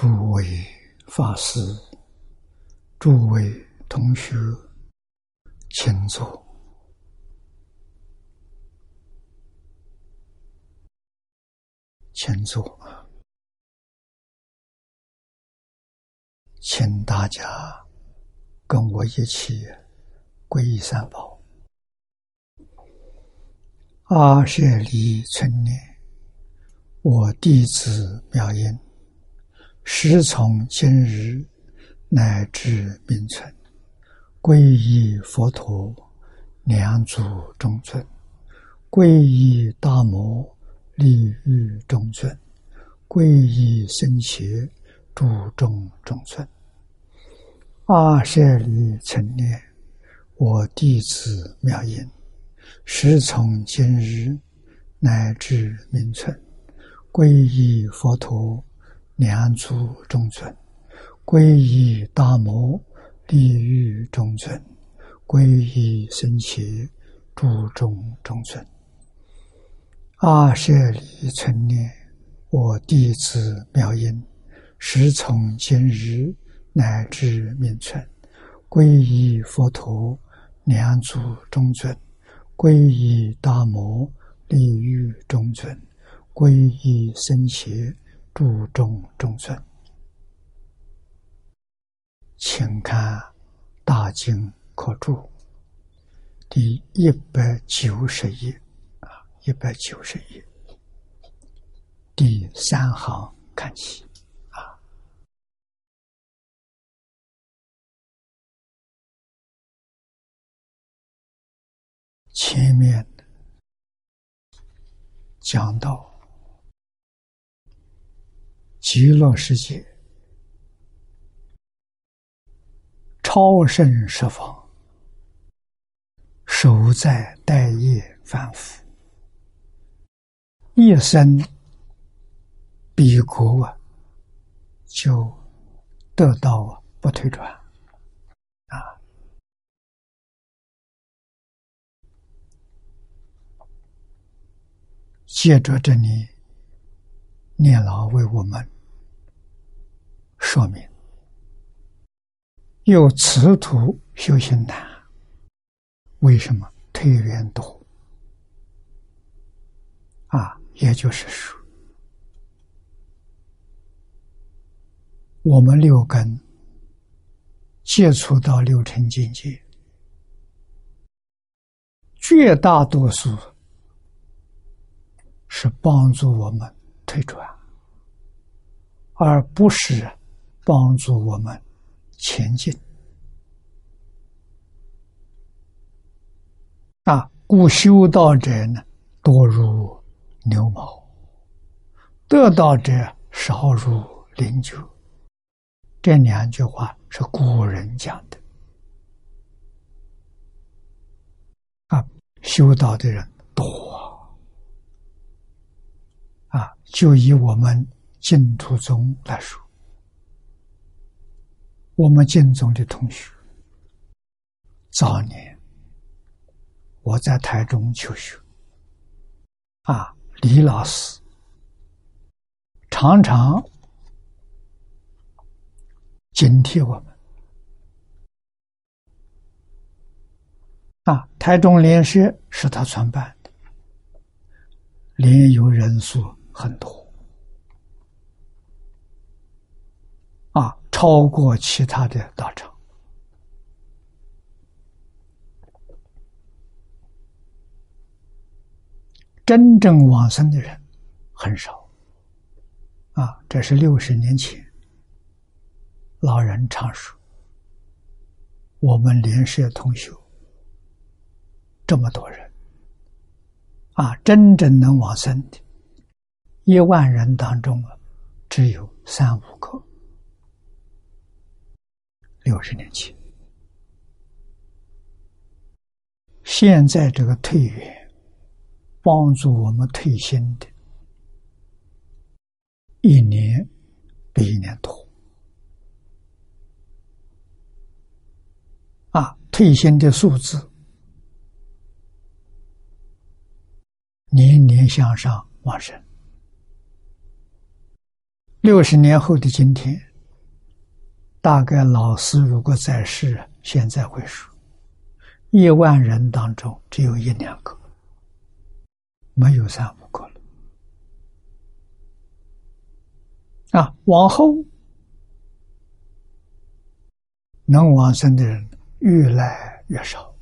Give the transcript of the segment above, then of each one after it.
诸位法师、诸位同学，请坐，请坐，请大家跟我一起皈依三宝。阿舍利春年，我弟子妙音。时从今日乃至明存，皈依佛陀，两祖中尊；皈依大摩，利欲中尊；皈依僧伽，诸众中尊。阿舍利成念，我弟子妙音，时从今日乃至明存，皈依佛陀。两祖中尊，皈依大摩利欲中尊，皈依僧伽诸众中尊。阿舍利存念，我弟子妙音，时从今日乃至命存，皈依佛陀两祖中尊，皈依大摩利欲中尊，皈依僧伽。注重中尊，请看《大经可注》第一百九十页。啊，一百九十页。第三行看起。啊，前面讲到。极乐世界，超胜十方，守在待业凡夫，一生彼国啊，就得到不退转啊。借着这里。念老为我们说明：有此途修行难，为什么退缘多？啊，也就是说，我们六根接触到六尘境界，绝大多数是帮助我们。退转，而不是帮助我们前进。啊，故修道者呢，多如牛毛；得道者少如灵鹫。这两句话是古人讲的。啊，修道的人多。就以我们净土宗来说，我们净宗的同学，早年我在台中求学，啊，李老师常常警惕我们，啊，台中联社是他创办的，联友人数。很多啊，超过其他的大厂。真正往生的人很少啊，这是六十年前老人常说。我们联社同学这么多人啊，真正能往生的。一万人当中啊，只有三五个。六十年前，现在这个退员帮助我们退休的，一年比一年多。啊，退休的数字年年向上往升。六十年后的今天，大概老师如果在世，现在会说，一万人当中只有一两个，没有三五个了。啊，往后能往生的人越来越少。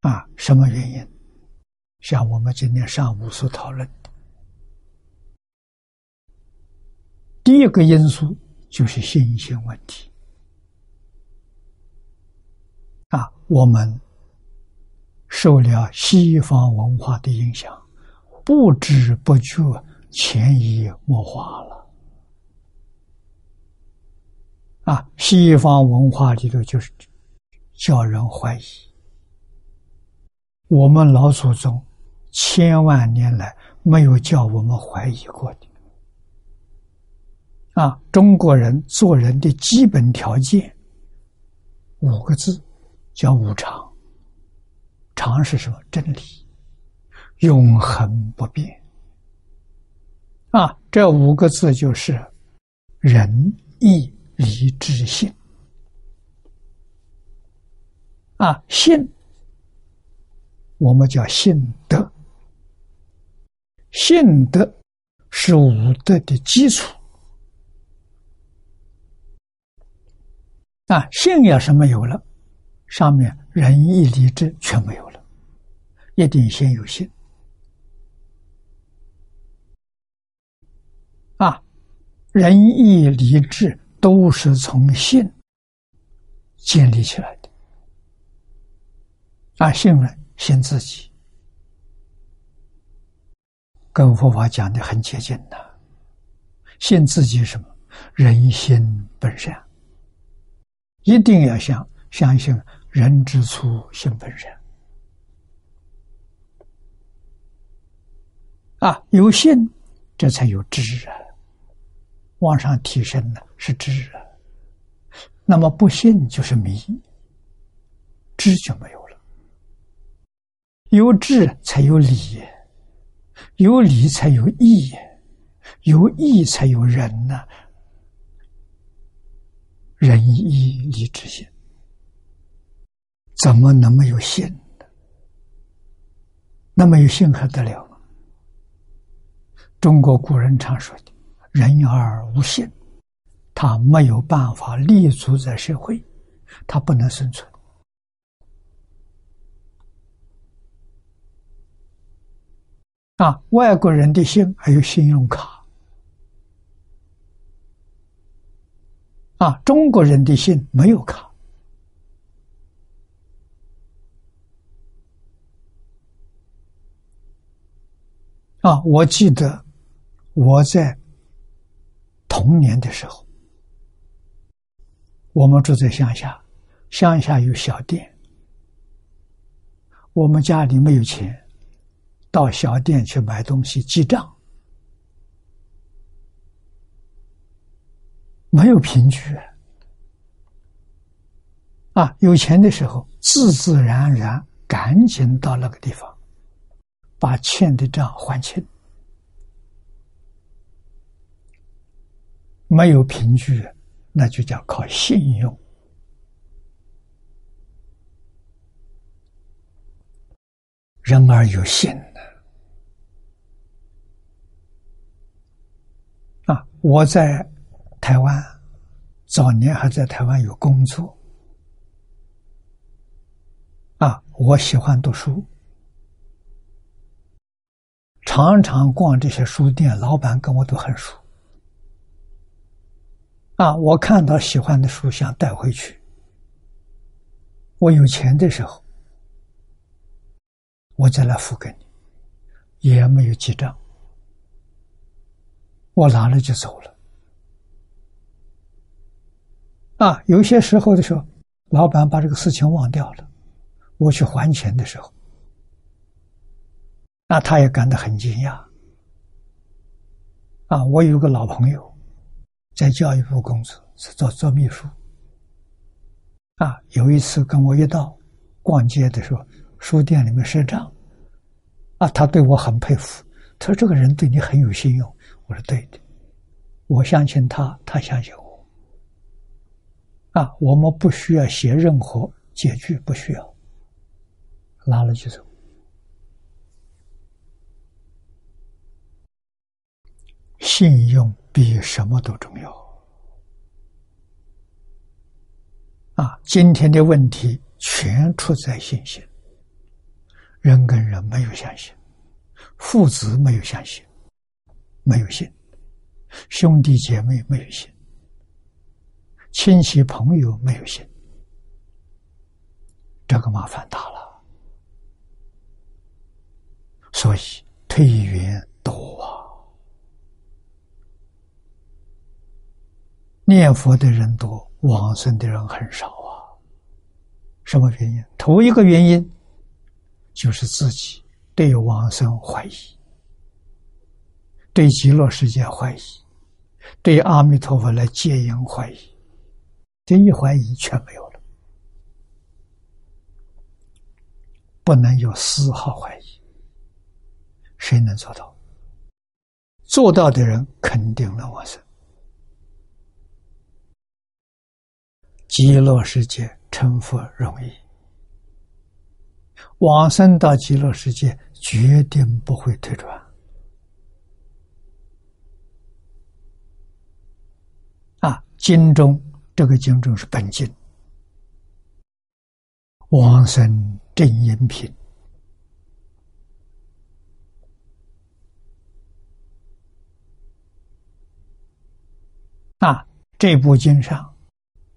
啊，什么原因？像我们今天上午所讨论。第一个因素就是信心问题啊，我们受了西方文化的影响，不知不觉潜移默化了啊。西方文化里头就是叫人怀疑，我们老祖宗千万年来没有叫我们怀疑过的。啊，中国人做人的基本条件五个字，叫无常。常是什么？真理，永恒不变。啊，这五个字就是仁义礼智信。啊，信，我们叫信德。信德是五德的基础。啊，信也是没有了，上面仁义礼智全没有了，一定先有信。啊，仁义礼智都是从信建立起来的。啊，信任信自己，跟佛法讲的很接近的，信自己什么？人心本善。一定要相相信人之初性本善啊，有信，这才有知啊。往上提升的是知啊，那么不信就是迷，知就没有了。有智才有理，有理才有义，有义才有仁呐。仁义礼智信，怎么能没有信呢？那么有信还得了？中国古人常说的“人而无信”，他没有办法立足在社会，他不能生存。啊，外国人的信还有信用卡。啊，中国人的信没有卡。啊，我记得我在童年的时候，我们住在乡下，乡下有小店，我们家里没有钱，到小店去买东西记账。没有凭据啊！有钱的时候，自自然然赶紧到那个地方，把欠的账还清。没有凭据，那就叫靠信用。人而有信呢？啊！我在。台湾早年还在台湾有工作。啊，我喜欢读书，常常逛这些书店，老板跟我都很熟。啊。我看到喜欢的书想带回去，我有钱的时候，我再来付给你，也没有记账，我拿了就走了。啊，有些时候的时候，老板把这个事情忘掉了，我去还钱的时候，那他也感到很惊讶。啊，我有个老朋友，在教育部工作，是做做秘书。啊，有一次跟我一道逛街的时候，书店里面赊账，啊，他对我很佩服，他说这个人对你很有信用，我说对的，我相信他，他相信我。啊，我们不需要写任何结句，不需要，拉了就走。信用比什么都重要。啊，今天的问题全出在信心。人跟人没有相信，父子没有相信，没有信；兄弟姐妹没有信，亲戚朋友没有信，这个麻烦大了。所以退缘多啊，念佛的人多。往生的人很少啊，什么原因？头一个原因就是自己对往生怀疑，对极乐世界怀疑，对阿弥陀佛来接引怀疑，这一怀疑全没有了，不能有丝毫怀疑。谁能做到？做到的人肯定能往生。极乐世界成佛容易，往生到极乐世界决定不会退转。啊，经中这个经中是本经，往生正音品啊，这部经上。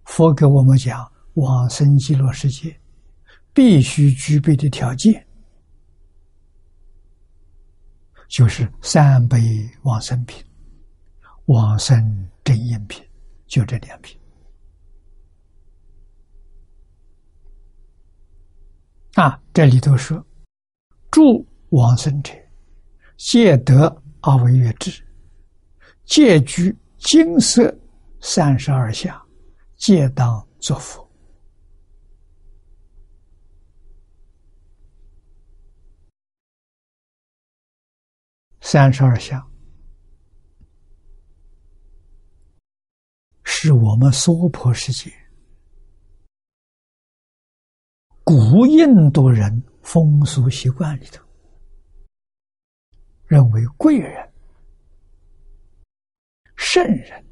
佛给我们讲往生极乐世界必须具备的条件，就是三杯往生品、往生正因品，就这两品。啊，这里头说，住往生者，戒得而为乐智，戒居金色三十二相。皆当作佛。三十二相是我们娑婆世界古印度人风俗习惯里头认为贵人、圣人。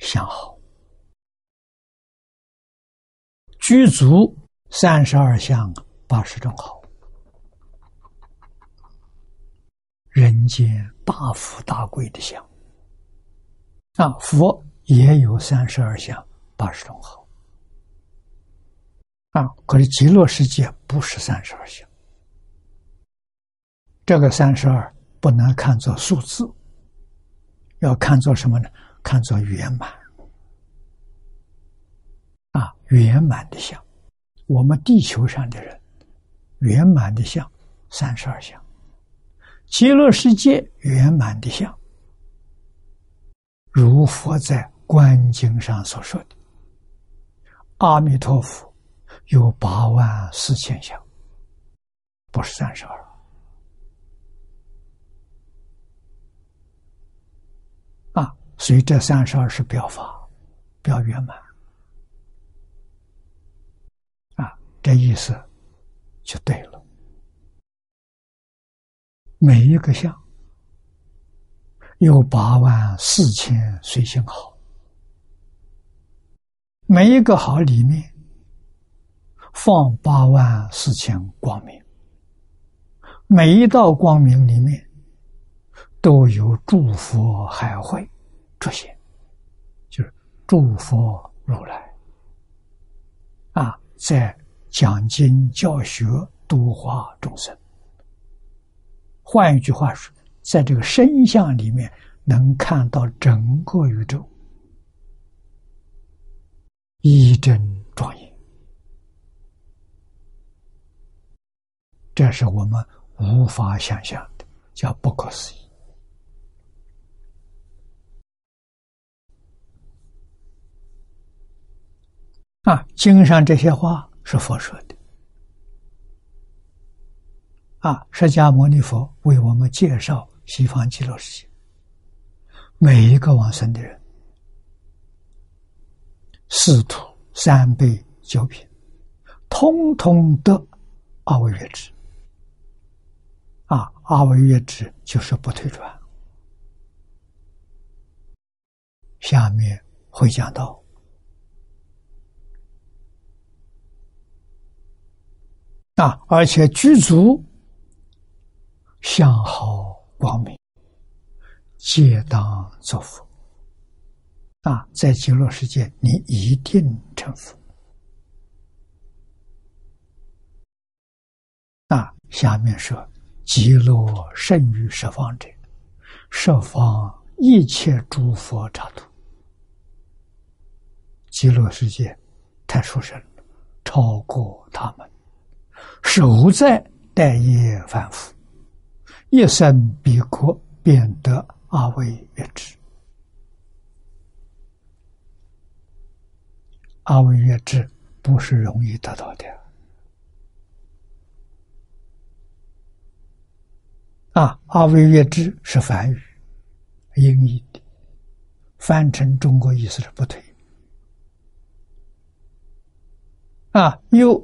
相好，具足三十二相八十种好，人间大富大贵的相啊！佛也有三十二相八十种好啊！可是极乐世界不是三十二相，这个三十二不能看作数字，要看作什么呢？看作圆满啊，圆满的相。我们地球上的人，圆满的相三十二相；极乐世界圆满的相，如佛在《观经》上所说的，阿弥陀佛有八万四千相，不是三十二啊。所以这三十二是表法，表圆满啊，这意思就对了。每一个相有八万四千随性好，每一个好里面放八万四千光明，每一道光明里面都有诸佛海会。出现，就是诸佛如来啊，在讲经教学、度化众生。换一句话说，在这个身相里面，能看到整个宇宙，一真庄严，这是我们无法想象的，叫不可思议。啊，经上这些话是佛说的。啊，释迦牟尼佛为我们介绍西方极乐世界，每一个往生的人，四土三辈九品，通通得阿惟越智。阿惟越智就是不退转。下面会讲到啊，而且具足相好光明，皆当作佛。啊，在极乐世界，你一定成佛。啊，下面说。极乐胜于十方者，十方一切诸佛刹土。极乐世界太殊胜了，超过他们，守在待业凡夫，一生必可变得阿惟越智。阿惟越智不是容易得到的。啊，阿惟越之是梵语，音译的，翻成中国意思是不退。啊，又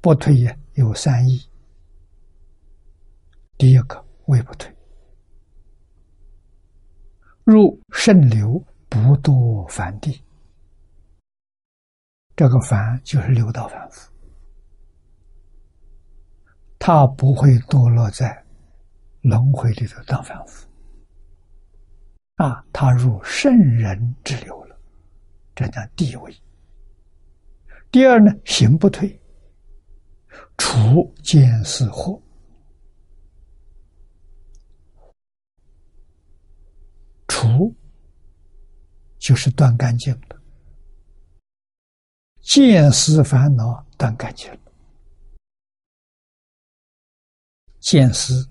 不退也有三义。第一个为不退，入圣流不堕凡地，这个凡就是六道凡夫。他不会堕落在轮回里头当凡夫啊，他入圣人之流了，这叫地位。第二呢，行不退，除见思惑，除就是断干净了，见思烦恼断干净了。见思，《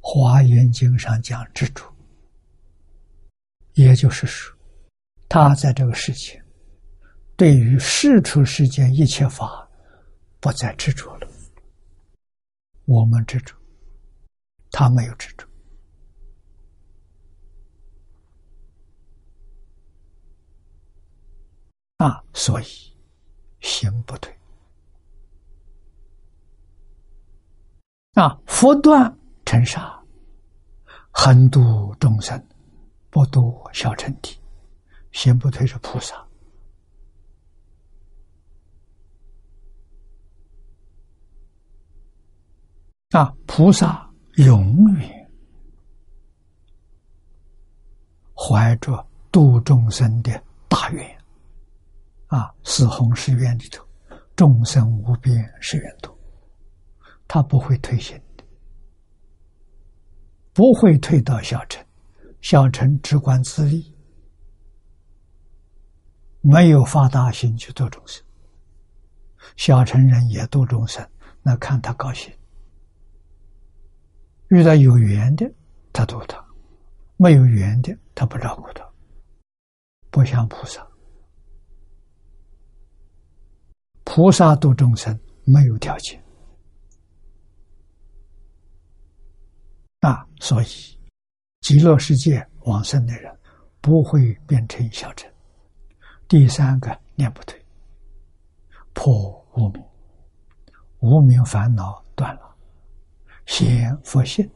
华严经》上讲执着，也就是说，他在这个世界，对于世出世间一切法，不再执着了。我们执着，他没有执着，啊，所以行不退。啊！佛断尘沙，横度众生，不度小乘体，先不退是菩萨。啊！菩萨永远怀着度众生的大愿。啊！四弘誓愿里头，众生无边誓愿度。他不会退行的，不会退到小乘，小乘只管自利，没有发大心去做众生。小乘人也度众生，那看他高兴。遇到有缘的，他度他；没有缘的，他不照顾他。不像菩萨，菩萨度众生没有条件。啊，所以极乐世界往生的人不会变成小乘。第三个念不退，破无明，无明烦恼断了，显佛性。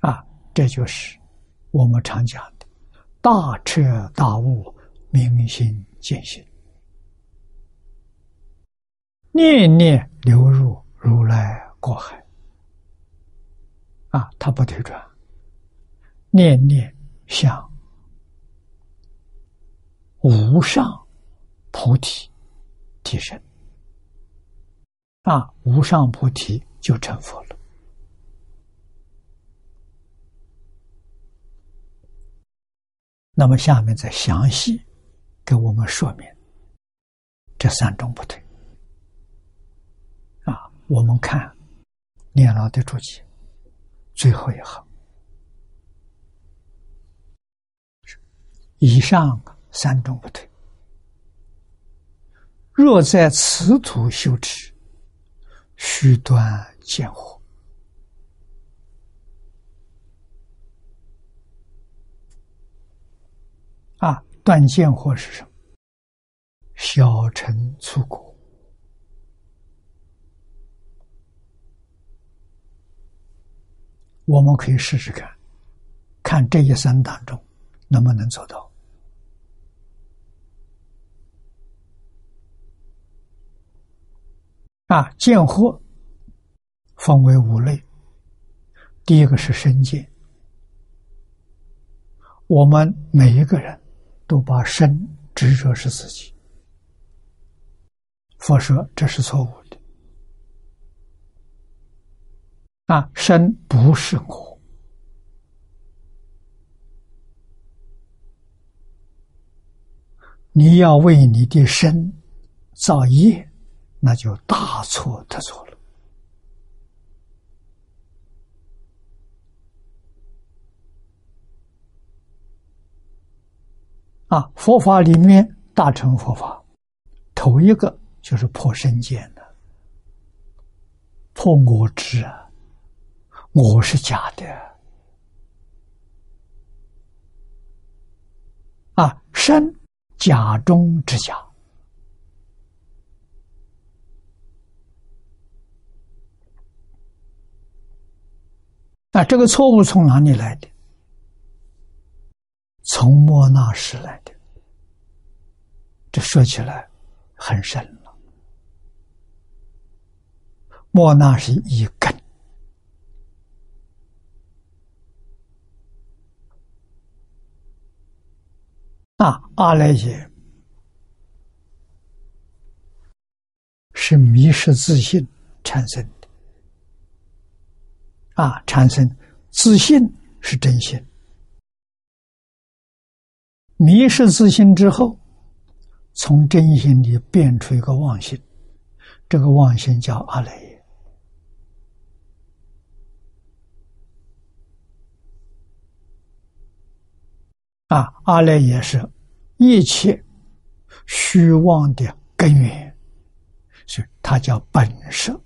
啊，这就是我们常讲的大彻大悟、明心见性，念念流入如来过海。啊，他不退转，念念向无上菩提提升，啊，无上菩提就成佛了。那么下面再详细给我们说明这三种不退。啊，我们看念老的注解。最后一行，以上三种不对。若在此土修持，须断见惑。啊，断见惑是什么？小乘出果。我们可以试试看，看这一生当中能不能做到。啊，见惑分为五类，第一个是身见，我们每一个人都把身执着是自己。佛说这是错误的，啊，身不是我，你要为你的身造业，那就大错特错了。啊，佛法里面大乘佛法，头一个。就是破身见的，破我执啊！我是假的啊，身假中之假啊！这个错误从哪里来的？从莫那时来的。这说起来很深了。莫那是一啊，阿赖耶。是迷失自信产生的。啊，产生自信是真心，迷失自信之后，从真心里变出一个妄心，这个妄心叫阿赖耶。啊，阿赖耶是一切虚妄的根源，所以它叫本色。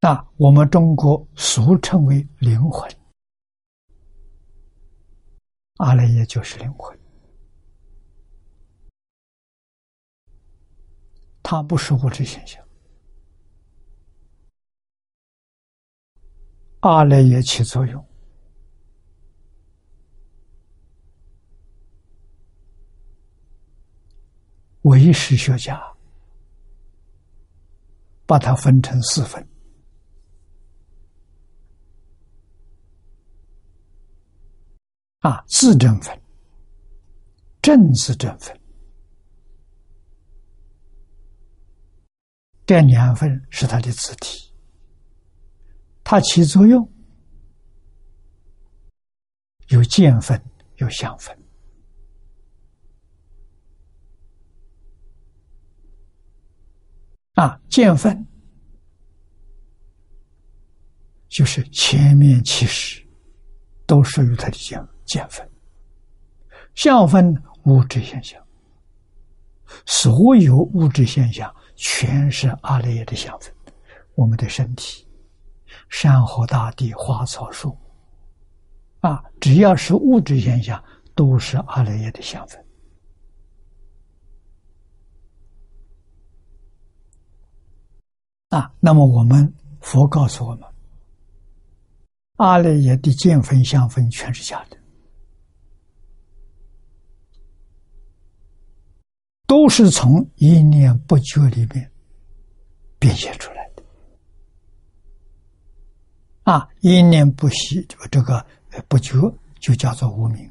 那我们中国俗称为灵魂，阿赖耶就是灵魂，它不是物质现象。阿赖耶起作用，唯识学家把它分成四分：啊，自证分、正自证分，这两分是它的字体。它起作用有见分，有相分。啊，见分就是前面其实都属于它的见见分，相分物质现象，所有物质现象全是阿赖耶的相分，我们的身体。山河大地、花草树木，啊，只要是物质现象，都是阿赖耶的相分。啊，那么我们佛告诉我们，阿赖耶的见分、相分全是假的，都是从一念不觉里面变现出来的。啊，一念不息，就这个不觉，就叫做无明。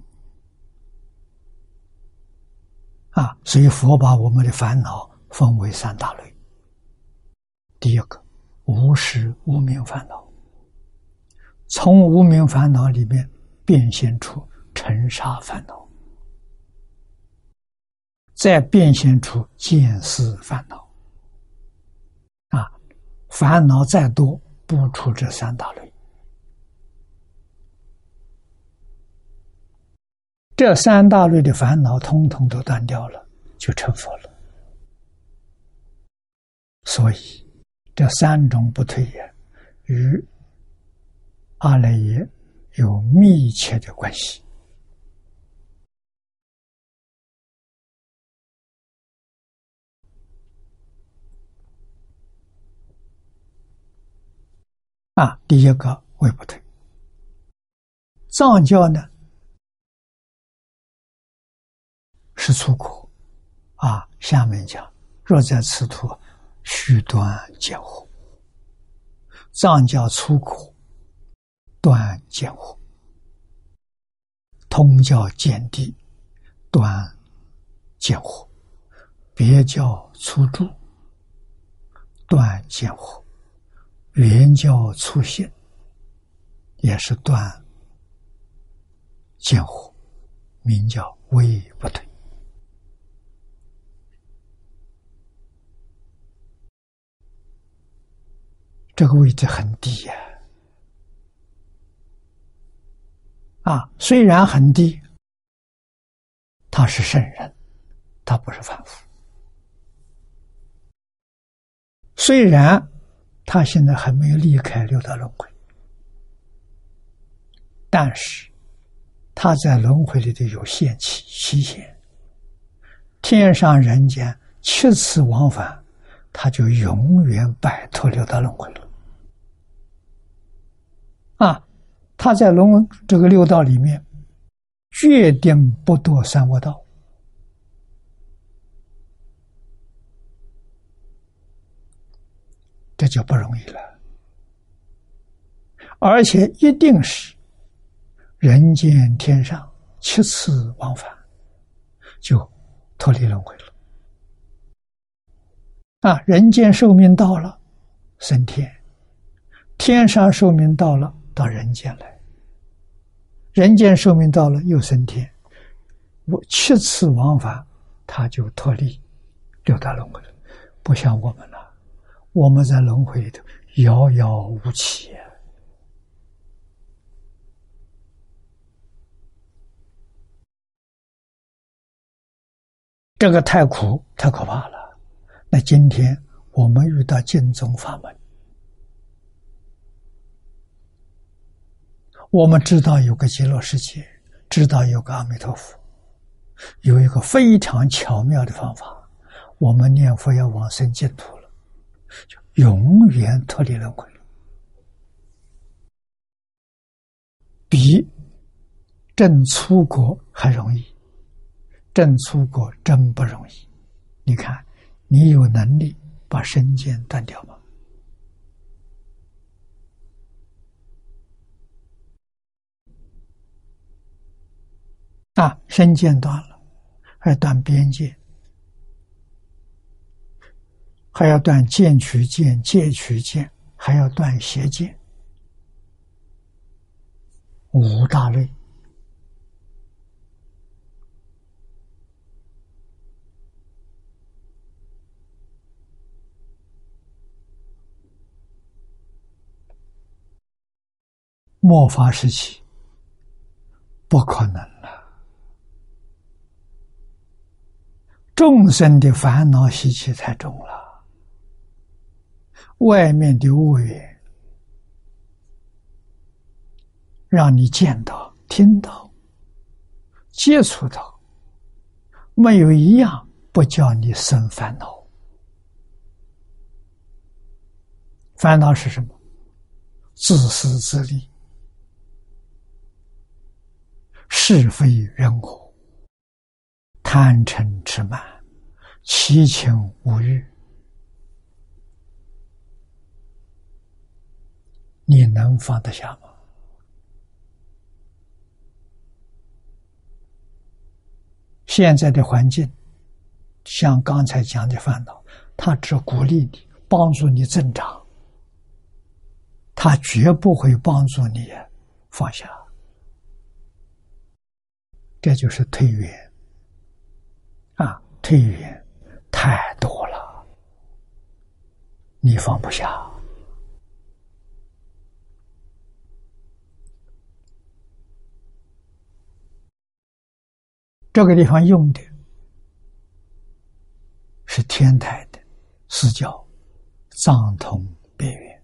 啊，所以佛把我们的烦恼分为三大类。第一个，无始无明烦恼，从无明烦恼里面变现出尘沙烦恼，再变现出见思烦恼。啊，烦恼再多，不出这三大类。这三大类的烦恼，通通都断掉了，就成佛了。所以，这三种不退也，与阿赖耶有密切的关系。啊，第一个为不退。藏教呢是出口啊，下面讲若在此土，须断见火。藏教出苦断见火，通教见地断见火，别教出住断见火。原教出现，也是断见火，名叫微不退。这个位置很低呀，啊，虽然很低，他是圣人，他不是凡夫，虽然。他现在还没有离开六道轮回，但是他在轮回里头有限期期限，天上人间七次往返，他就永远摆脱六道轮回了。啊，他在龙这个六道里面，决定不堕三恶道。这就不容易了，而且一定是人间天上七次往返，就脱离轮回了。啊，人间寿命到了，升天；天上寿命到了，到人间来；人间寿命到了，又升天。我七次往返，他就脱离六道轮回了，不像我们了。我们在轮回里头遥遥无期，这个太苦太可怕了。那今天我们遇到净宗法门，我们知道有个极乐世界，知道有个阿弥陀佛，有一个非常巧妙的方法，我们念佛要往生净土了。就永远脱离轮回，比正出国还容易。正出国真不容易。你看，你有能力把身剑断掉吗？啊，身剑断了，还断边界。还要断剑取剑、剑取剑，还要断邪剑，五大类。末法时期不可能了，众生的烦恼习气太重了。外面的恶缘，让你见到、听到、接触到，没有一样不叫你生烦恼。烦恼是什么？自私自利、是非人我、贪嗔痴慢、七情五欲。你能放得下吗？现在的环境，像刚才讲的烦恼，他只鼓励你，帮助你增长，他绝不会帮助你放下。这就是退远，退远太多了，你放不下。这个地方用的是天台的四教藏通别圆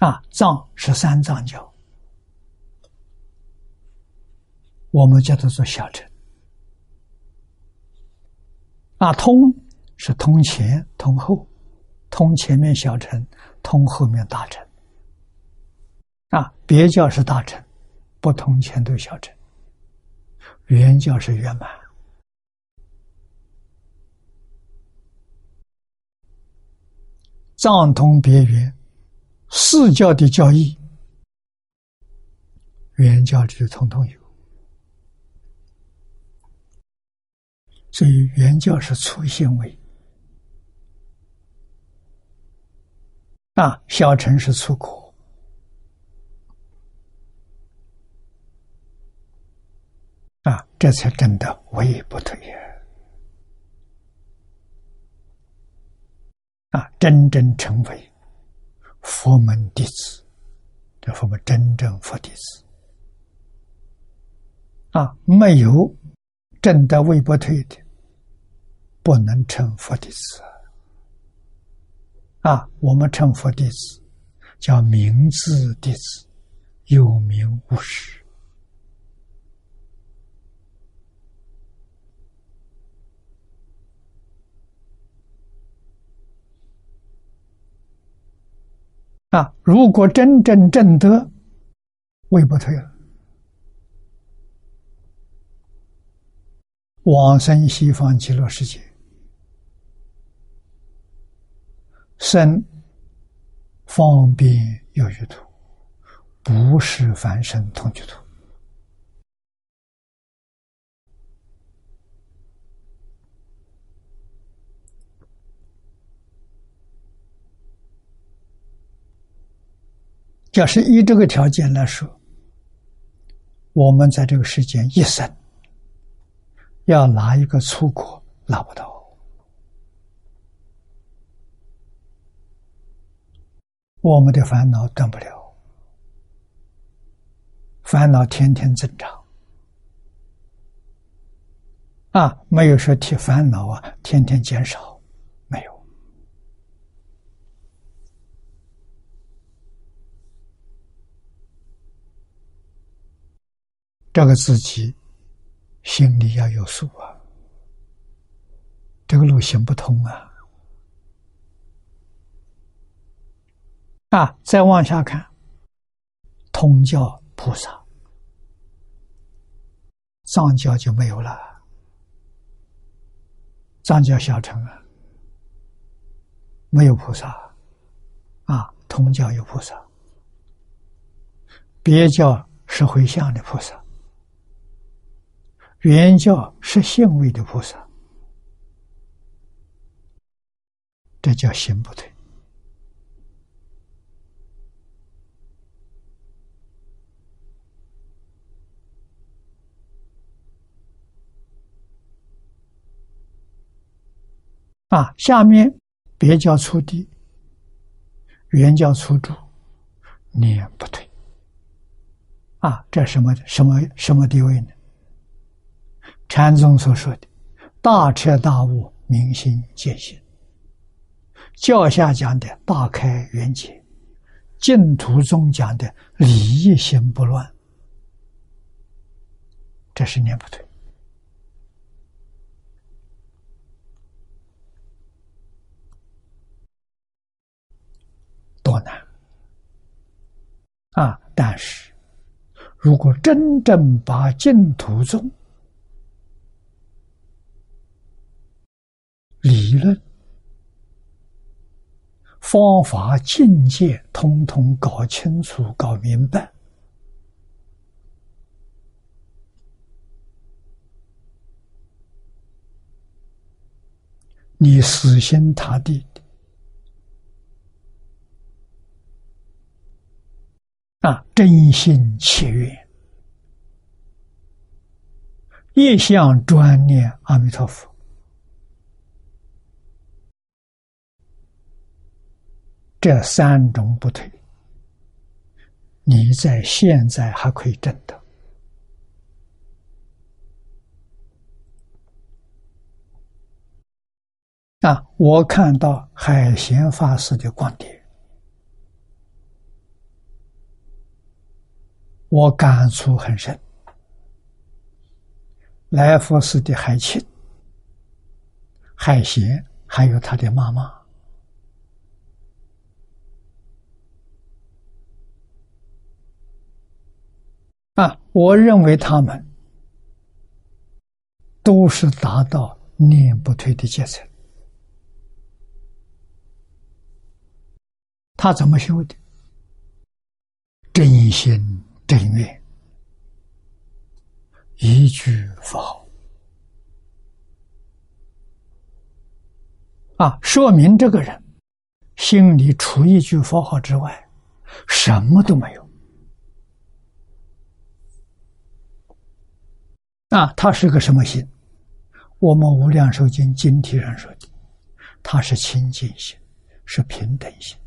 啊，藏是三藏教，我们叫它做小乘。啊，通是通前通后，通前面小乘，通后面大乘。啊，别教是大乘，不通前都小乘。原教是圆满。藏通别圆，四教的教义，原教旨通通有。所以原教是粗纤维，啊，小乘是粗果，啊，这才真的唯不退也。啊，真正成为佛门弟子，这佛门真正佛弟子，啊，没有。真的位不退的，不能成佛弟子啊！我们成佛弟子叫明智弟子，有名无实啊！如果真正正得，位不退了。往生西方极乐世界，生方便有余土，不是凡生同居土。假设以这个条件来说，我们在这个世间一生。要拿一个出国，拿不到。我们的烦恼断不了，烦恼天天增长。啊，没有说提烦恼啊，天天减少，没有。这个自己。心里要有数啊，这个路行不通啊！啊，再往下看，通教菩萨，藏教就没有了，藏教小乘啊，没有菩萨啊，通教有菩萨，别教是回向的菩萨。原教是性位的菩萨，这叫行不退啊！下面别教初地，原教初住，念不退啊！这什么什么什么地位呢？禅宗所说的“大彻大悟，明心见性”，教下讲的“大开圆解”，净土宗讲的“理一心不乱”，这是念不对，多难啊！但是，如果真正把净土宗，理论、方法、境界，通通搞清楚、搞明白，你死心塌地的啊，真心切愿，一向专念阿弥陀佛。这三种不退，你在现在还可以证得啊！我看到海贤法师的观点，我感触很深。来佛寺的海清、海贤，还有他的妈妈，啊，我认为他们都是达到念不退的阶层。他怎么修的？真心这里面，一句佛号啊，说明这个人心里除一句佛号之外，什么都没有。啊，他是个什么心？我们《无量寿经》经题上说的，他是清净心，是平等心。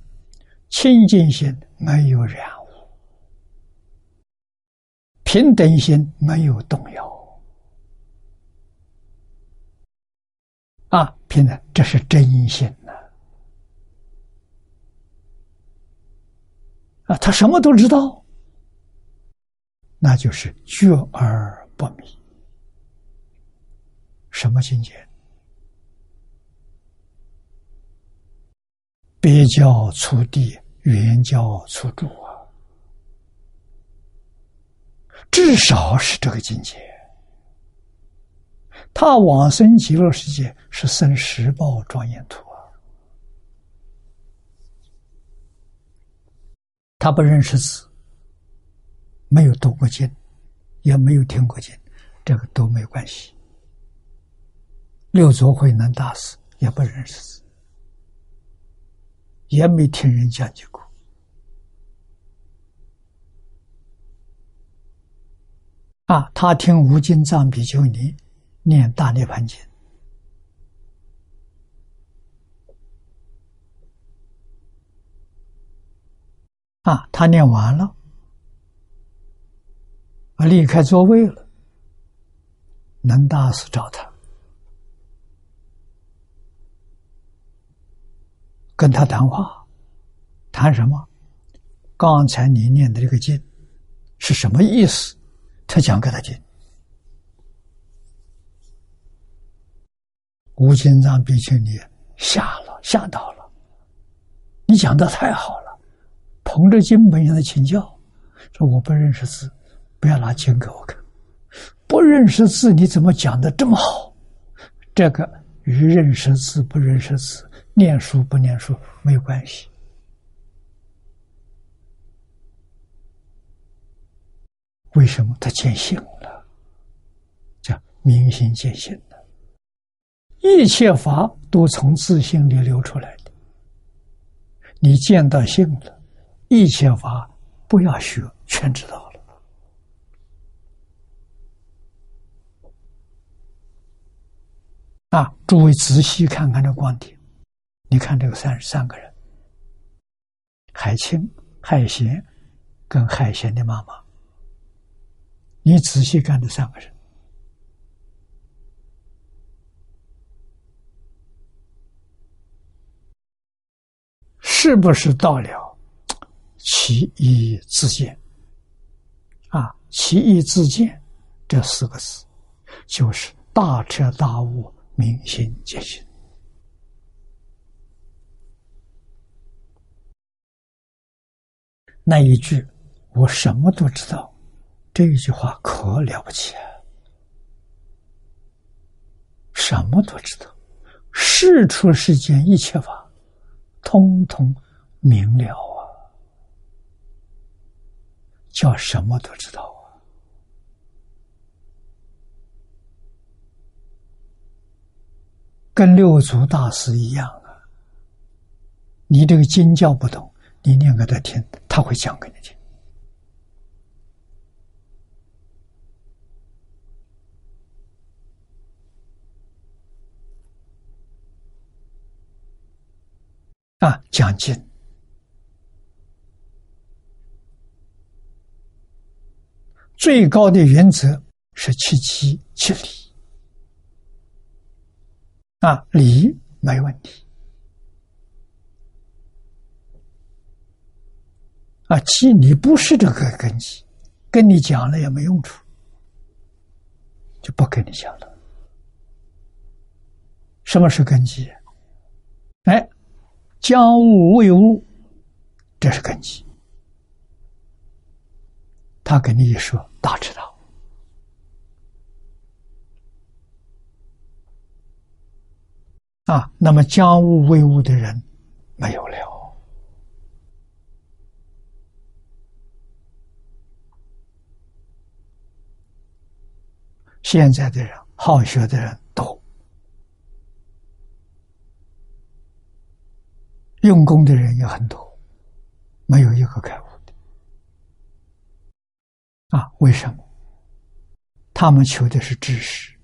清净心没有染，平等心没有动摇，啊，平等，这是真心呐！啊，他什么都知道，那就是觉而不迷。什么境界？别教出地，原教出主啊！至少是这个境界。他往生极乐世界是生十报庄严土啊！他不认识字，没有读过经，也没有听过经，这个都没关系。六祖慧能大师也不认识字。也没听人讲解过啊！他听无尽藏比丘尼念大涅盘经啊，他念完了，啊，离开座位了，能大师找他。跟他谈话，谈什么？刚才你念的这个经是什么意思？他讲给他听。吴金藏比丘尼吓了，吓到了。你讲的太好了，捧着经本向他请教，说我不认识字，不要拿经给我看。不认识字，你怎么讲的这么好？这个与认识字不认识字。念书不念书没有关系，为什么他见性了？叫明心见性的，一切法都从自性里流出来的。你见到性了，一切法不要学，全知道了。啊，诸位仔细看看这光点。你看这个三十三个人，海清、海贤跟海贤的妈妈，你仔细看这三个人，是不是到了其义自见？啊，其义自见这四个字，就是大彻大悟、明心见性。那一句“我什么都知道”，这一句话可了不起啊！什么都知道，事出世间一切法，通通明了啊！叫什么都知道啊！跟六祖大师一样啊！你这个经教不懂。你念给他听，他会讲给你听。啊，讲经最高的原则是七七七理。啊，理没问题。啊，即你不是这个根基，跟你讲了也没用处，就不跟你讲了。什么是根基？哎，将物为物，这是根基。他跟你一说，大知道。啊，那么将物为物的人没有了。现在的人，好学的人多，用功的人也很多，没有一个开悟的。啊，为什么？他们求的是知识，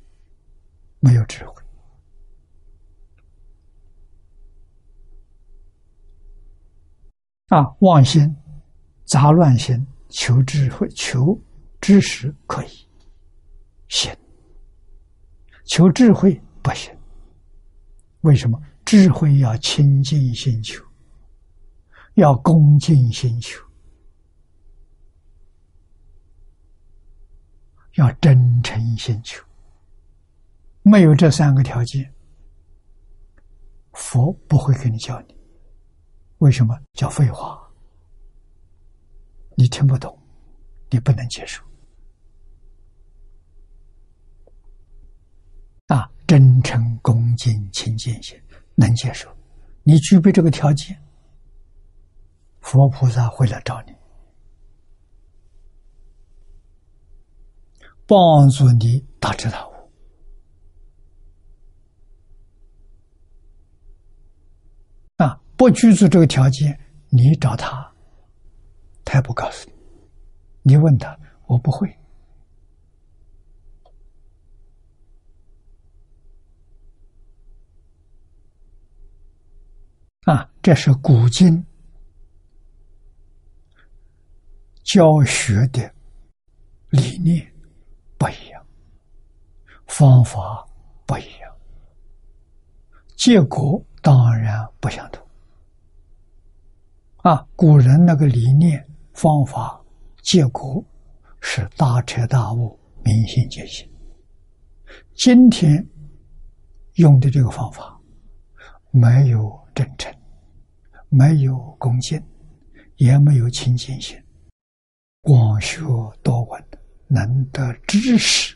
没有智慧。啊，妄心、杂乱心，求智慧、求知识可以。行，求智慧不行。为什么？智慧要清净心求，要恭敬心求，要真诚心求。没有这三个条件，佛不会给你教你。为什么叫废话？你听不懂，你不能接受。啊，真诚、恭敬、亲近心，能接受。你具备这个条件，佛菩萨会来找你，帮助你大彻大悟。啊，不具足这个条件，你找他，他也不告诉你。你问他，我不会。啊，这是古今教学的理念不一样，方法不一样，结果当然不相同。啊，古人那个理念、方法、结果是大彻大悟、明心见性。今天用的这个方法没有真诚。没有恭敬，也没有亲近心，广学多闻，能得知识，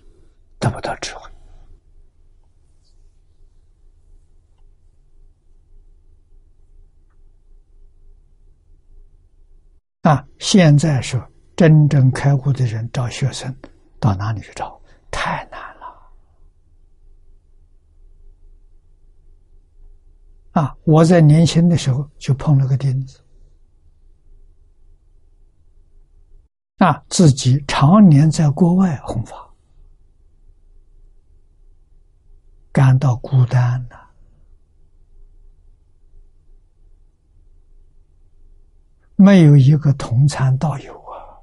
得不到智慧。啊！现在说真正开悟的人找学生，到哪里去找？太难。啊！我在年轻的时候就碰了个钉子，啊，自己常年在国外弘法，感到孤单呐，没有一个同参道友啊，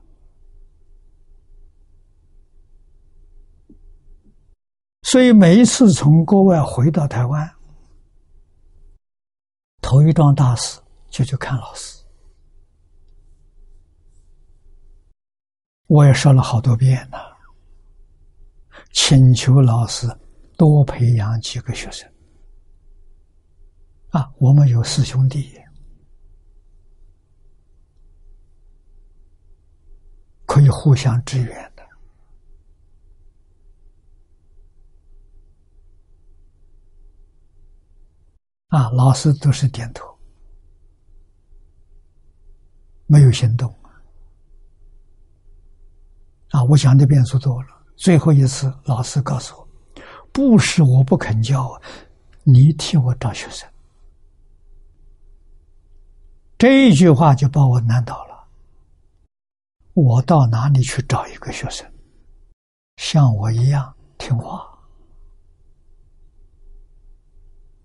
所以每一次从国外回到台湾。头一桩大事就去看老师，我也说了好多遍了，请求老师多培养几个学生。啊，我们有师兄弟，可以互相支援的。啊，老师都是点头，没有行动。啊，我讲的变数多了。最后一次，老师告诉我，不是我不肯教，你替我找学生。这一句话就把我难倒了。我到哪里去找一个学生，像我一样听话？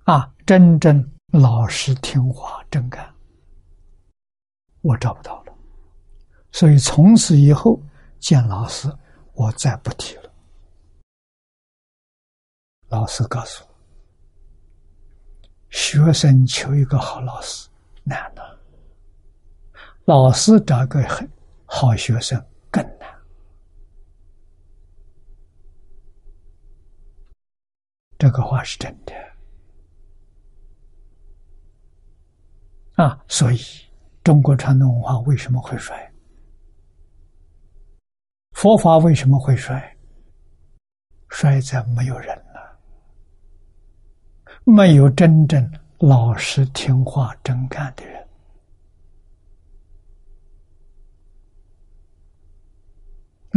啊，真正老实听话、真干，我找不到了。所以从此以后见老师，我再不提了。老师告诉我，学生求一个好老师难了，老师找个很好学生更难。这个话是真的。啊！所以中国传统文化为什么会衰？佛法为什么会衰？衰在没有人了，没有真正老实听话、真干的人。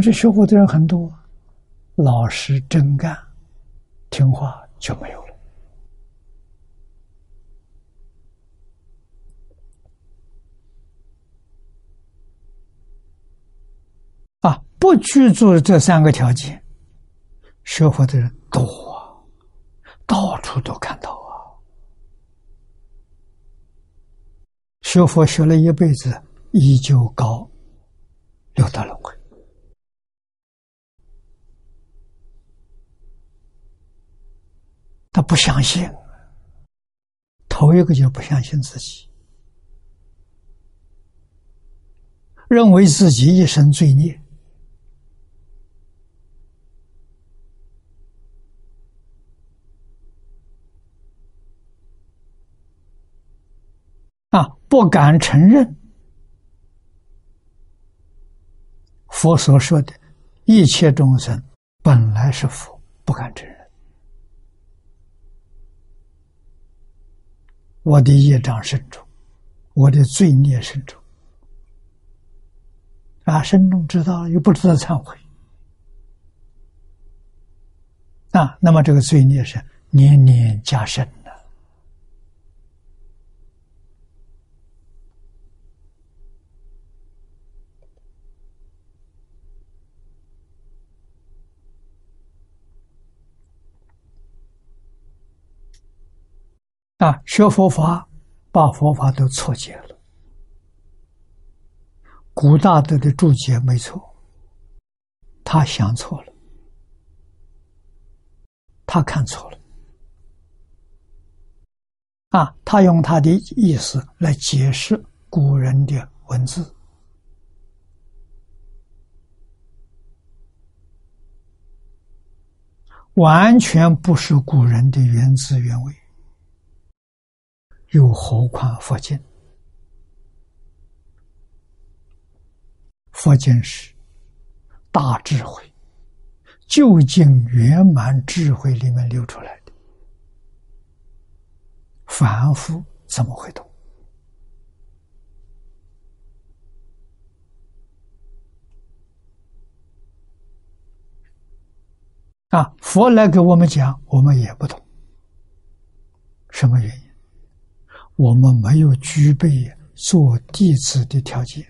这学佛的人很多，老实真干、听话就没有了。啊，不居住这三个条件，学佛的人多啊，到处都看到啊。学佛学了一辈子，依旧高六道轮回。他不相信，头一个就不相信自己，认为自己一生罪孽啊，不敢承认。佛所说的一切众生本来是佛，不敢承认。我的业障深重，我的罪孽深重，啊，深重知道了又不知道忏悔，啊，那么这个罪孽是年年加深的，啊，学佛法。把佛法都错解了，古大德的注解没错，他想错了，他看错了，啊，他用他的意思来解释古人的文字，完全不是古人的原汁原味。又何况佛经？佛经是大智慧、究竟圆满智慧里面流出来的，凡夫怎么会懂？啊，佛来给我们讲，我们也不懂，什么原因？我们没有具备做弟子的条件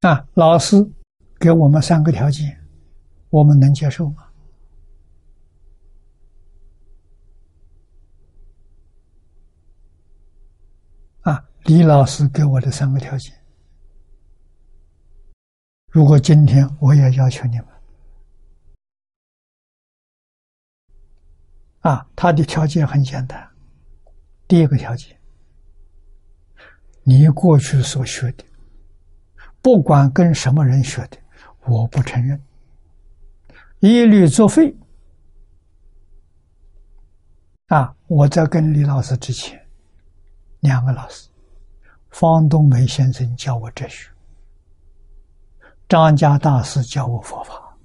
啊！老师给我们三个条件，我们能接受吗？李老师给我的三个条件，如果今天我也要求你们，啊，他的条件很简单，第一个条件，你过去所学的，不管跟什么人学的，我不承认，一律作废。啊，我在跟李老师之前，两个老师。方东梅先生教我哲学，张家大师教我佛法，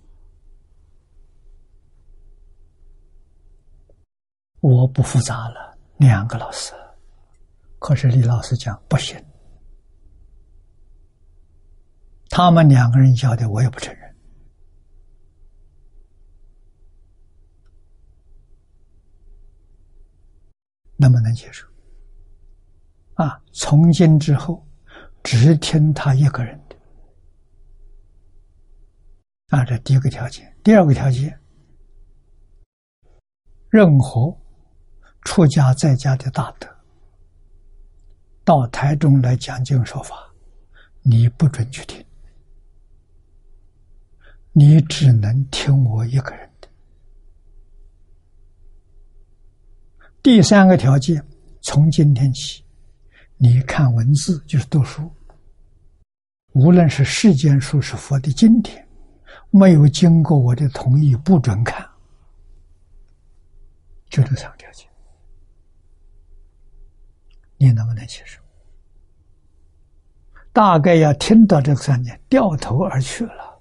我不复杂了。两个老师，可是李老师讲不行，他们两个人教的我也不承认，能不能接受？啊！从今之后，只听他一个人的。啊，这第一个条件。第二个条件，任何出家在家的大德，到台中来讲经说法，你不准去听，你只能听我一个人的。第三个条件，从今天起，你看文字就是读书，无论是世间书是佛的经典，没有经过我的同意，不准看。就这三个条件，你能不能接受？大概要听到这三点，掉头而去了。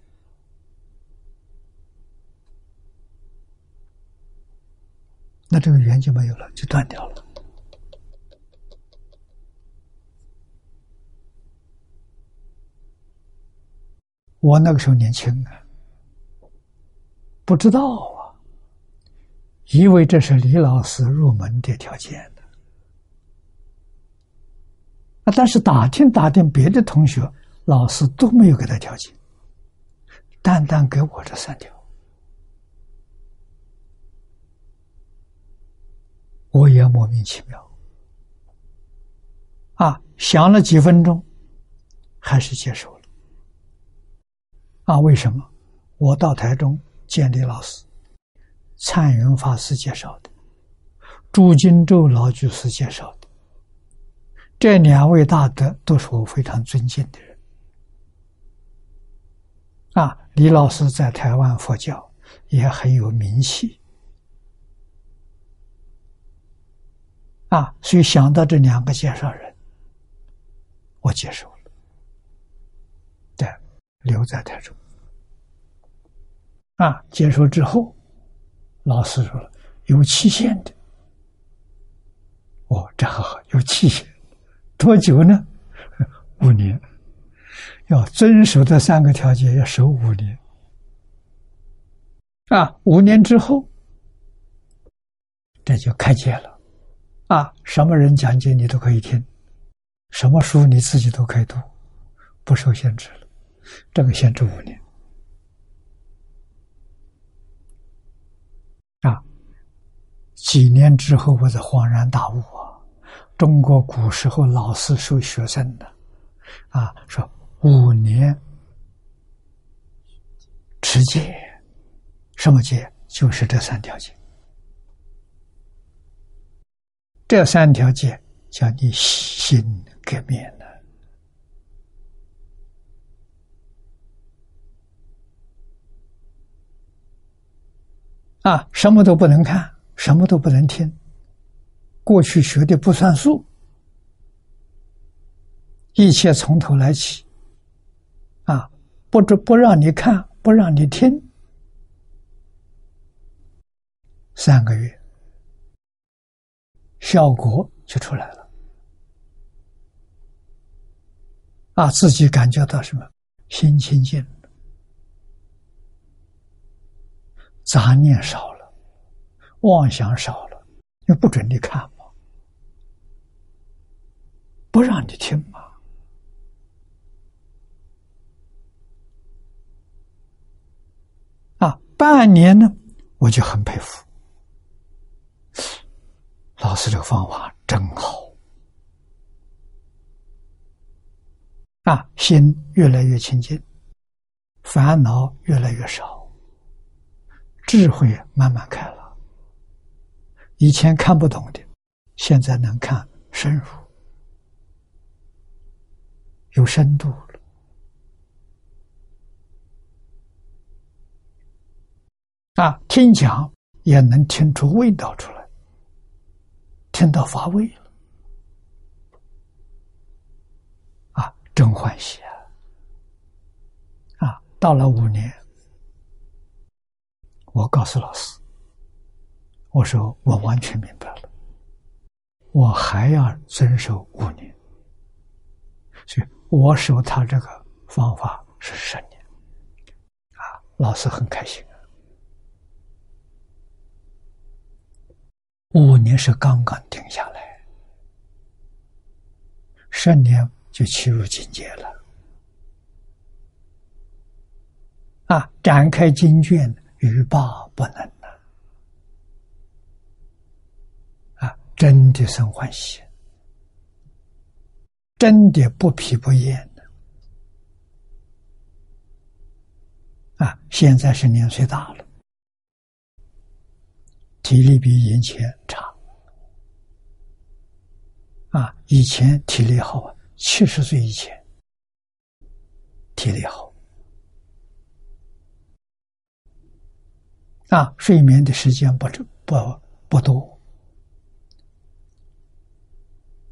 那这个缘就没有了，就断掉了。我那个时候年轻啊，不知道啊，以为这是李老师入门的条件的啊。但是打听打听别的同学，老师都没有给他条件，单单给我这三条。我也莫名其妙，啊，想了几分钟，还是接受了。啊，为什么？我到台中见李老师，灿云法师介绍的，朱金洲老居士介绍的，这两位大德都是我非常尊敬的人。啊，李老师在台湾佛教也很有名气。啊，所以想到这两个介绍人，我接受了，对，留在台中。啊，结束之后，老师说了，有期限的。哦，这很好，有期限，多久呢？五年，要遵守这三个条件，要守五年。啊，五年之后，这就开解了。啊，什么人讲解你都可以听，什么书你自己都可以读，不受限制了。这个限制五年。啊，几年之后我才恍然大悟啊！中国古时候老师收学生的，啊，说五年持戒，什么戒？就是这三条戒。这三条戒叫你心革面了啊！什么都不能看，什么都不能听，过去学的不算数，一切从头来起啊！不不不让你看，不让你听，三个月。效果就出来了，啊，自己感觉到什么？心清净，杂念少了，妄想少了，又不准你看嘛，不让你听嘛，啊，半年呢，我就很佩服。老师，这个方法真好啊！心越来越清净，烦恼越来越少，智慧慢慢开。以前看不懂的，现在能看深入，有深度了啊！听讲也能听出味道出来。听到乏味了，啊，真欢喜啊！啊，到了五年，我告诉老师，我说我完全明白了，我还要遵守五年，所以我守他这个方法是十年，啊，老师很开心。五年是刚刚定下来，十年就切入境界了。啊，展开经卷，欲罢不能了。啊，真的生欢喜，真的不疲不厌的。啊，现在是年岁大了。体力比以前差啊，以前体力好啊，七十岁以前体力好啊，睡眠的时间不不不多，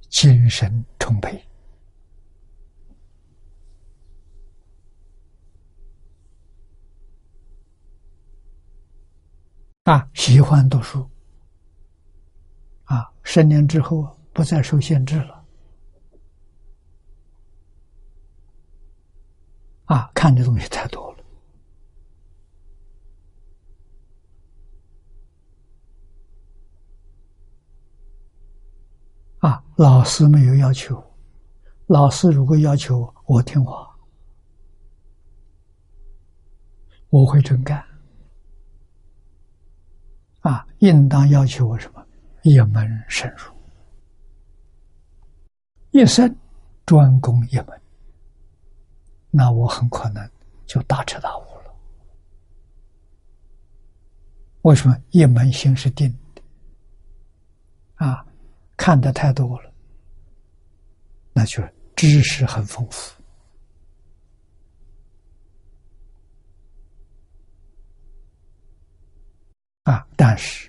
精神充沛。啊，喜欢读书。啊，十年之后。不再受限制了，啊，看的东西太多了，啊，老师没有要求，老师如果要求我听话，我会真干，啊，应当要求我什么？一门深入。一生专攻一门，那我很可能就大彻大悟了。为什么一门心是定的？啊，看的太多了，那就知识很丰富啊，但是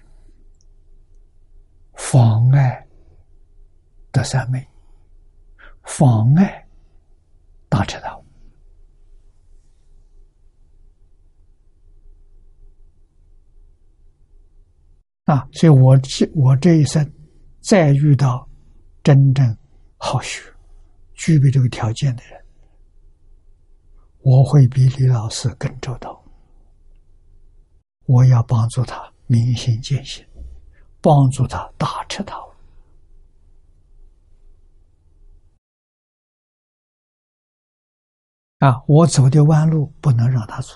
妨碍的三昧。妨碍大彻大悟啊！所以我这我这一生再遇到真正好学、具备这个条件的人，我会比李老师更周到。我要帮助他明心见性，帮助他大彻大悟。啊！我走的弯路不能让他走，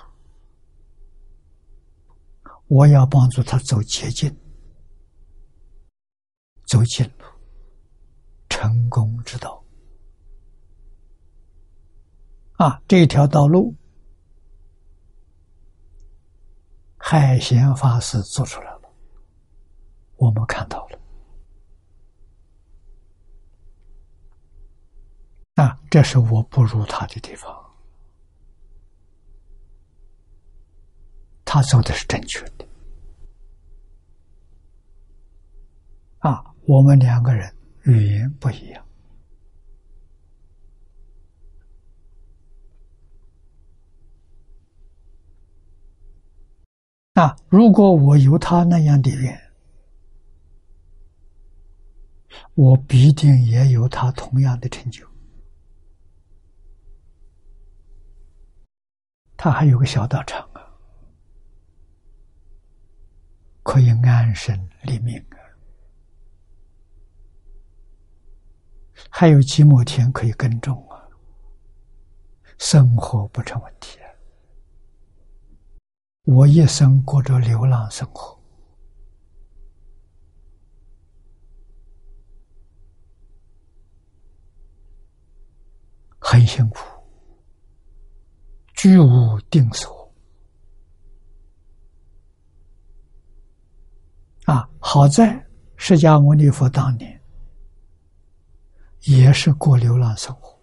我要帮助他走捷径，走近路，成功之道。啊，这条道路，海贤法师做出来了，我们看到了。啊，这是我不如他的地方。他走的是正确的，啊，我们两个人语言不一样，啊，如果我有他那样的缘，我必定也有他同样的成就。他还有个小道场啊。可以安身立命啊！还有几亩田可以耕种啊，生活不成问题！我一生过着流浪生活，很辛苦，居无定所。啊，好在释迦牟尼佛当年也是过流浪生活，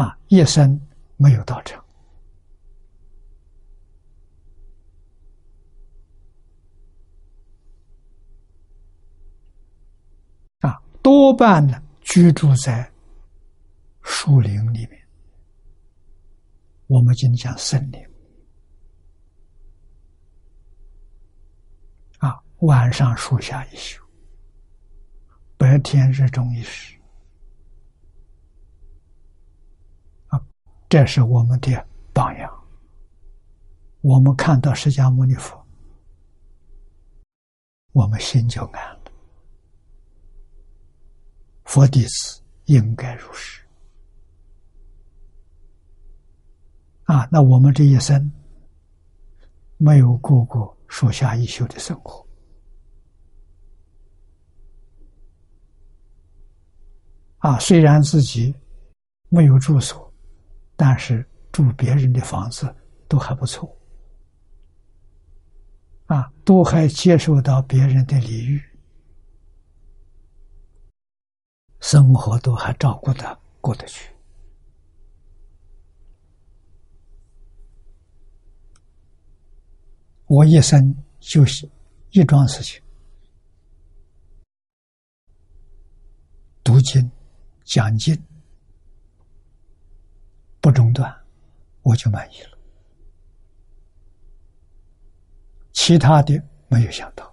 啊，一生没有道成，啊，多半呢居住在树林里面，我们今天讲森林啊。晚上树下一宿，白天日中一时，啊，这是我们的榜样。我们看到释迦牟尼佛，我们心就安了。佛弟子应该如是。啊，那我们这一生没有过过树下一宿的生活。啊，虽然自己没有住所，但是住别人的房子都还不错，啊，都还接受到别人的礼遇，生活都还照顾的过得去。我一生就是一桩事情：读经、讲经，不中断，我就满意了。其他的没有想到。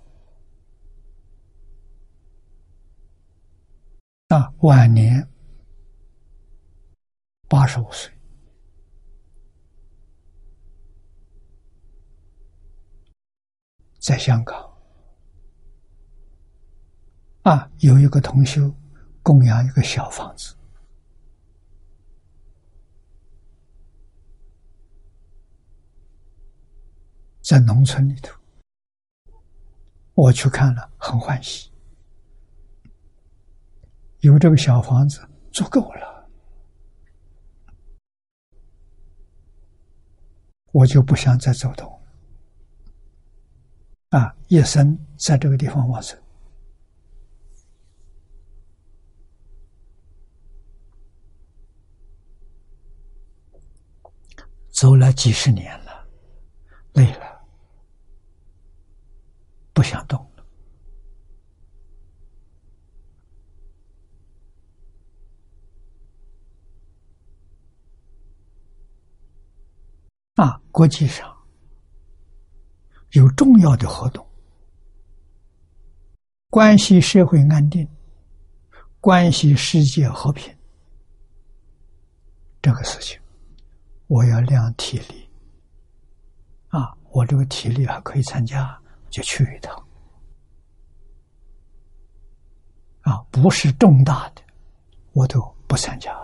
啊，晚年八十五岁，在香港啊，有一个同修供养一个小房子，在农村里头，我去看了，很欢喜。有这个小房子足够了，我就不想再走动啊！一生在这个地方往生，走了几十年了，累了，不想动。啊，国际上有重要的活动，关系社会安定，关系世界和平，这个事情，我要量体力。啊，我这个体力还可以参加，就去一趟。啊，不是重大的，我都不参加。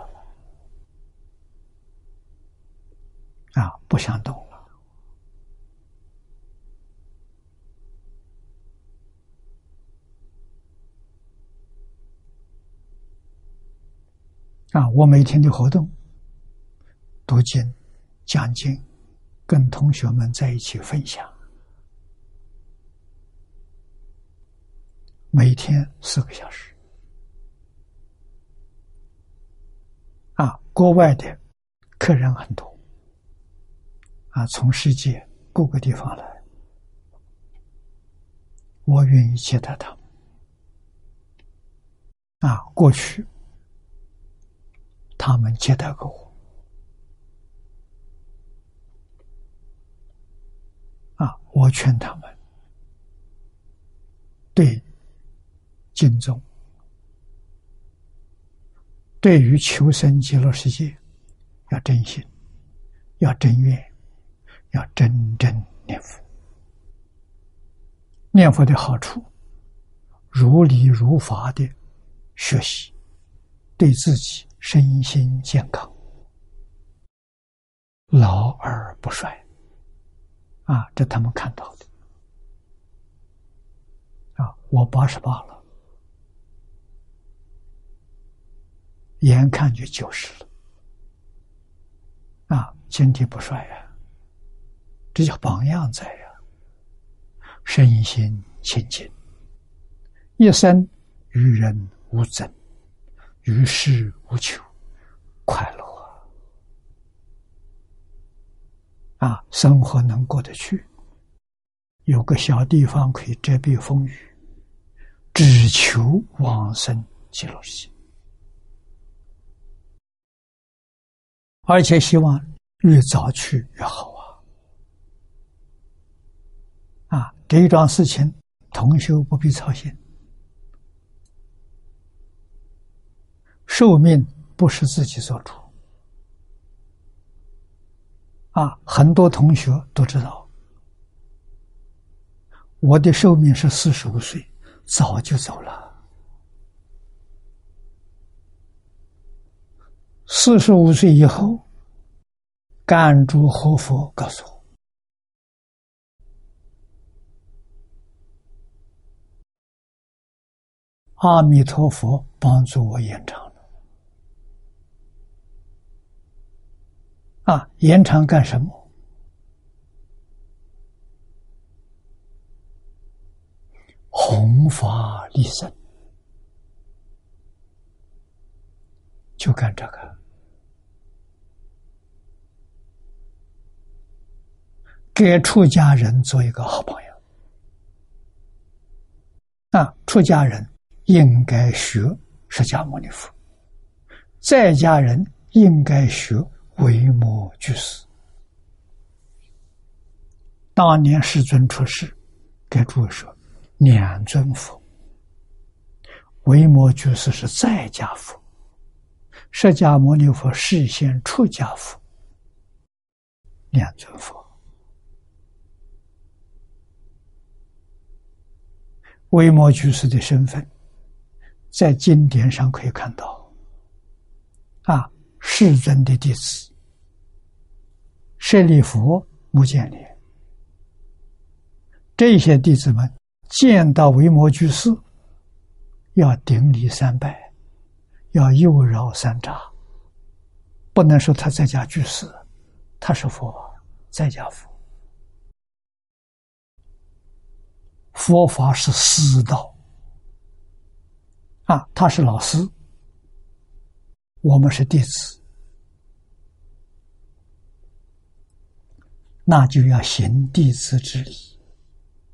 啊，不想动了。啊，我每天的活动，读经、讲经，跟同学们在一起分享，每天四个小时。啊，国外的客人很多。啊，从世界各个地方来，我愿意接待他们。啊，过去他们接待过我。啊，我劝他们对敬重，对于求生极乐世界要真心，要真愿。要真正念佛，念佛的好处，如理如法的学习，对自己身心健康，老而不衰，啊，这他们看到的，啊，我八十八了，眼看就九十了，啊，身体不衰呀。这叫榜样在呀，身心清净，一生与人无争，与世无求，快乐啊！生活能过得去，有个小地方可以遮蔽风雨，只求往生极乐世界，而且希望越早去越好。啊，这一桩事情，同修不必操心。寿命不是自己做主。啊，很多同学都知道，我的寿命是四十五岁，早就走了。四十五岁以后，甘珠活佛告诉我。阿弥陀佛，帮助我延长了。啊，延长干什么？弘法利生。就干这个，给出家人做一个好朋友。啊，出家人应该学释迦牟尼佛，在家人应该学维摩居士。当年世尊出世，给诸位说两尊佛，维摩居士是在家佛，释迦牟尼佛示现出家佛，两尊佛。维摩居士的身份，在经典上可以看到，啊，世尊的弟子，舍利弗、目犍连。这些弟子们见到维摩居士，要顶礼三拜，要右绕三匝，不能说他在家居士，他是佛，在家佛。佛法是师道，啊，他是老师，我们是弟子，那就要行弟子之礼。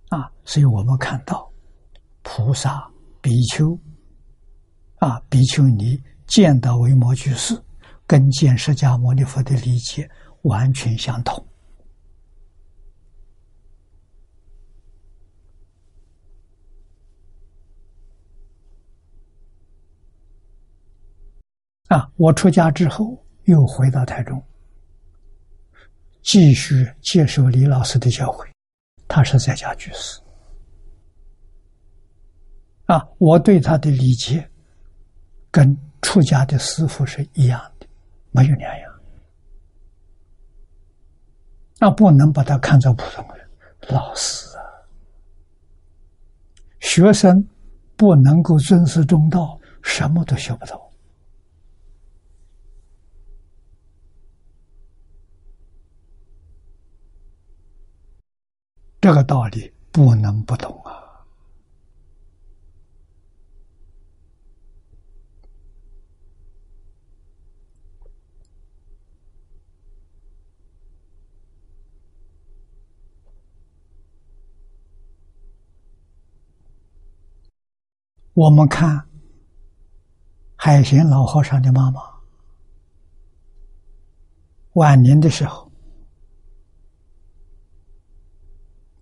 啊，所以我们看到菩萨、比丘啊、比丘尼见到维摩居士，跟见释迦牟尼佛的理解完全相同。啊，我出家之后又回到台中，继续接受李老师的教诲。他是在家居士啊，我对他的理解跟出家的师傅是一样的，没有两样。那不能把他看作普通人，老师啊，学生不能够尊师重道，什么都学不到。这个道理不能不懂啊！我们看海贤老和尚的妈妈，晚年的时候。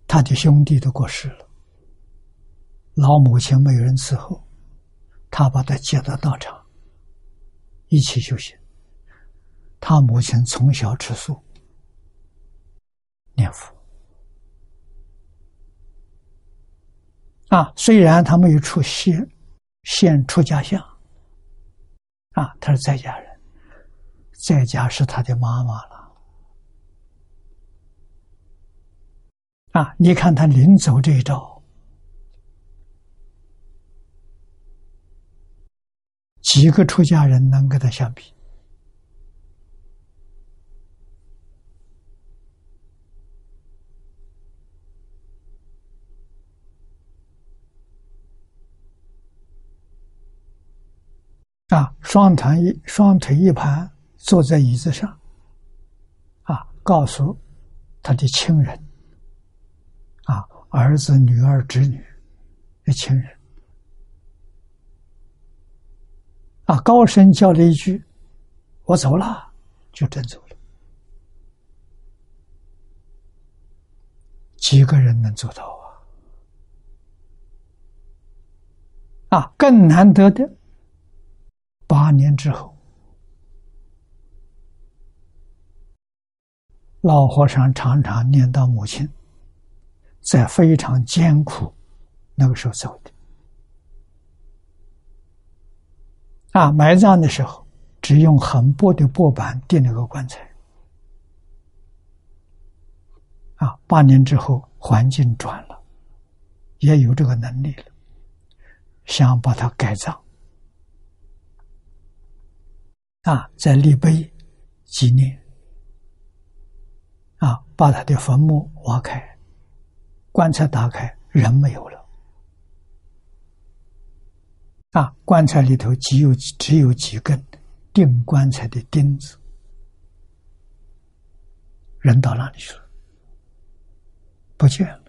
他的兄弟都过世了，老母亲没有人伺候，他把他接到道场，一起修行。他母亲从小吃素，念佛。啊，虽然他没有出现现出家相，啊，他是在家人，在家是他的妈妈了。啊！你看他临走这一招，几个出家人能跟他相比？啊，双腿一双腿一盘，坐在椅子上，啊，告诉他的亲人。啊，儿子、女儿、侄女的亲人，啊，高声叫了一句：“我走了。”就真走了。几个人能做到啊？啊，更难得的，八年之后，老和尚常常念叨母亲。在非常艰苦那个时候走的啊，埋葬的时候只用很薄的薄板垫了个棺材啊。八年之后环境转了，也有这个能力了，想把它改葬啊，在立碑纪念啊，把他的坟墓挖开。棺材打开，人没有了。啊，棺材里头只有只有几根钉棺材的钉子，人到哪里去了？不见了。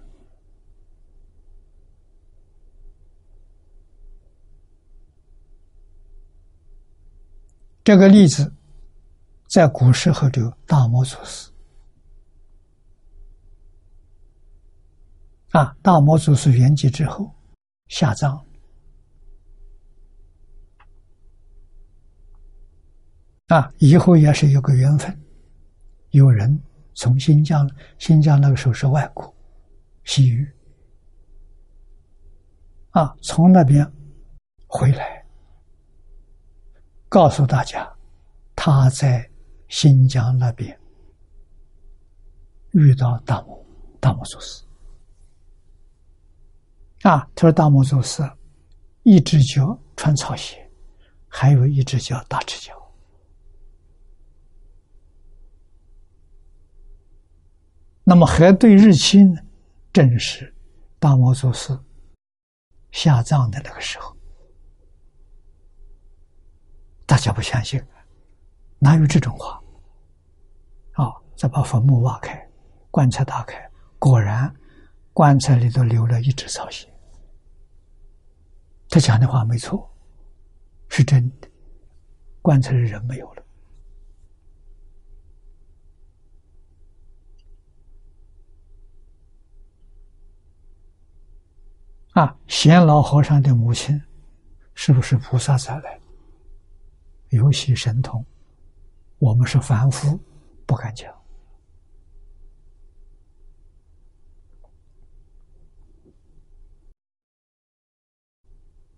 这个例子在古时候的大摩祖师啊，大摩祖师圆寂之后下葬。啊，以后也是有个缘分，有人从新疆，新疆那个时候是外国，西域，啊，从那边回来，告诉大家，他在新疆那边遇到大摩大摩祖师，啊，他说大摩祖师一只脚穿草鞋，还有一只脚大赤脚。那么核对日期呢？正是大摩祖师下葬的那个时候。大家不相信，哪有这种话？啊！再把坟墓挖开，棺材打开，果然棺材里头留了一只草鞋。他讲的话没错，是真的，棺材里人没有了。啊，贤老和尚的母亲是不是菩萨再来？有些神通，我们是凡夫，不敢讲。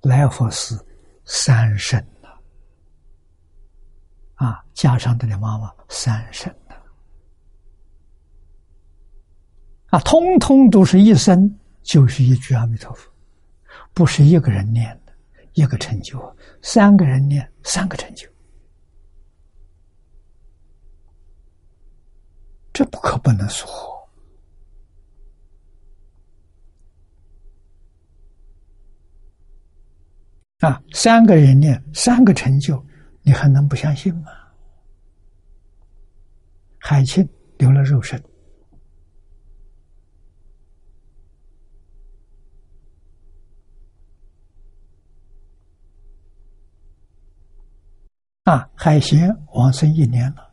来佛寺三圣了，啊，加上他的妈妈三圣了，啊，通通都是一生。就是一句阿弥陀佛，不是一个人念的，一个成就；三个人念，三个成就。这不可不能说啊！三个人念，三个成就，你还能不相信吗？海清留了肉身。啊，海贤往生一年了，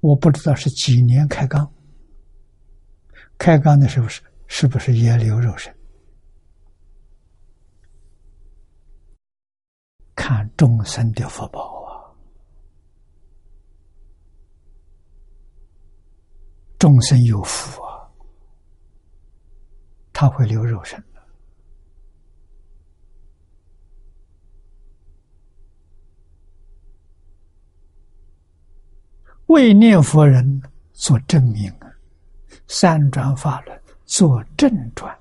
我不知道是几年开缸。开缸的时候是是不是也留肉身？看众生的福报啊，众生有福啊，他会留肉身的。为念佛人做证明啊，三转法轮做正转，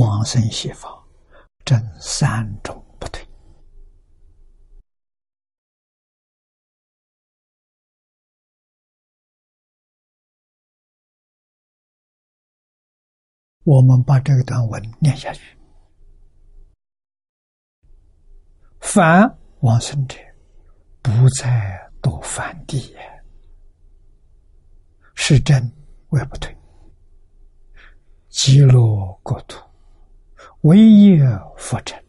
往生西方，正三种不退。我们把这一段文念下去。凡往生者，不再堕凡地也。是真为不退。极乐国土，唯业佛尘，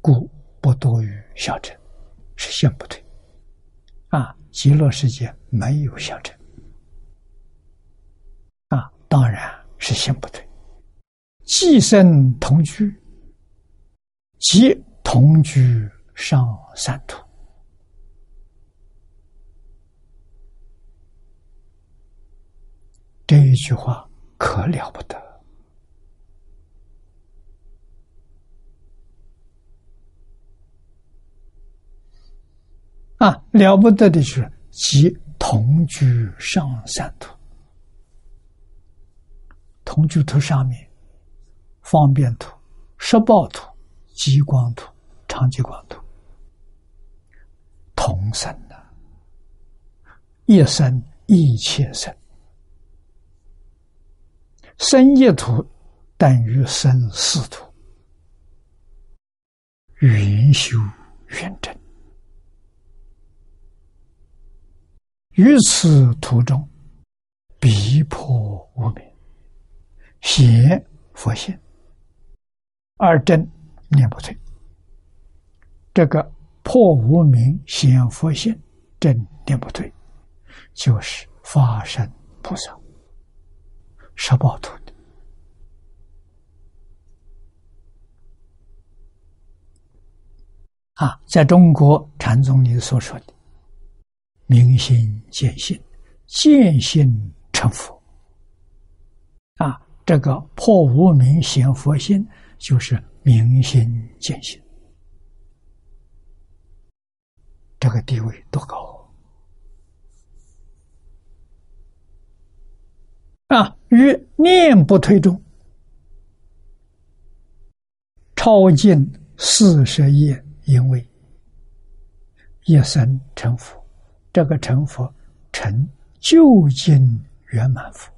故不多于小乘。是现不退。啊，极乐世界没有小乘。啊，当然是现不退。寄生同居，即同居。上三途，这一句话可了不得啊！了不得的是，即同居上三途，同居图上面，方便图、实报图、极光图、长极光图。同生的，一生一切生，生一土等于生四土，圆修圆正。于此途中，逼迫无明，显佛性，二正念不退。这个破无明显佛性，正念不退，就是法身菩萨，十报图的啊，在中国禅宗里所说的。明心见性，见性成佛。啊，这个破无明显佛心，就是明心见性。这个地位多高啊！于念不推中，超尽四十业，因为一生成佛。这个成佛，成究竟圆满佛。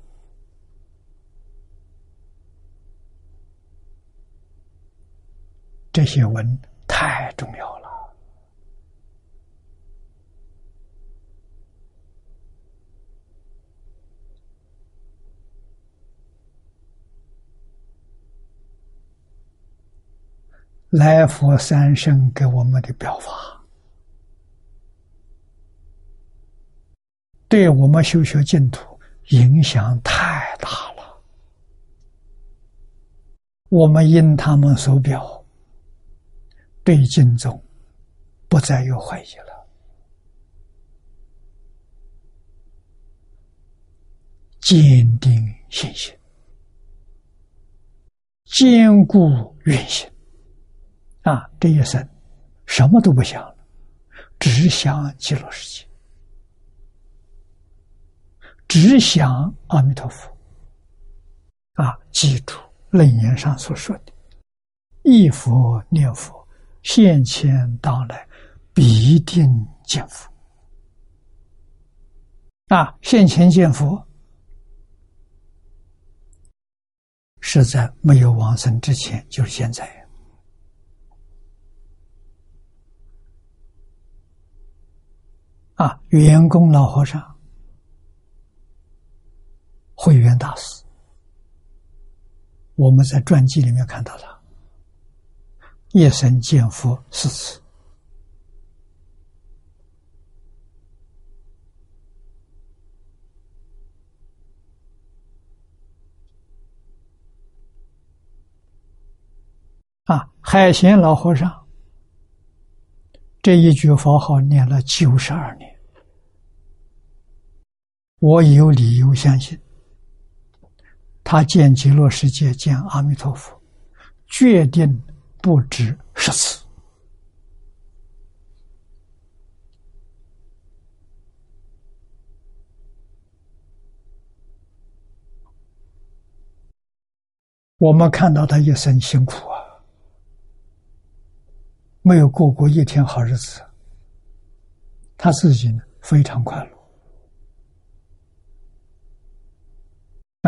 这些文太重要了。来佛三圣给我们的表法。对我们修学净土影响太大了，我们因他们所表，对净宗不再有怀疑了，坚定信心，坚固愿心，啊，这一生什么都不想了，只想极乐世界。只想阿弥陀佛啊！记住楞严上所说的：“一佛念佛，现前当来必定见佛。”啊，现前见佛是在没有往生之前，就是现在。啊，员工老和尚。慧远大师，我们在传记里面看到他，夜神见佛四次，啊，海贤老和尚这一句佛号念了九十二年，我有理由相信。他见极乐世界，见阿弥陀佛，决定不止十次。我们看到他一生辛苦啊，没有过过一天好日子，他自己呢非常快乐。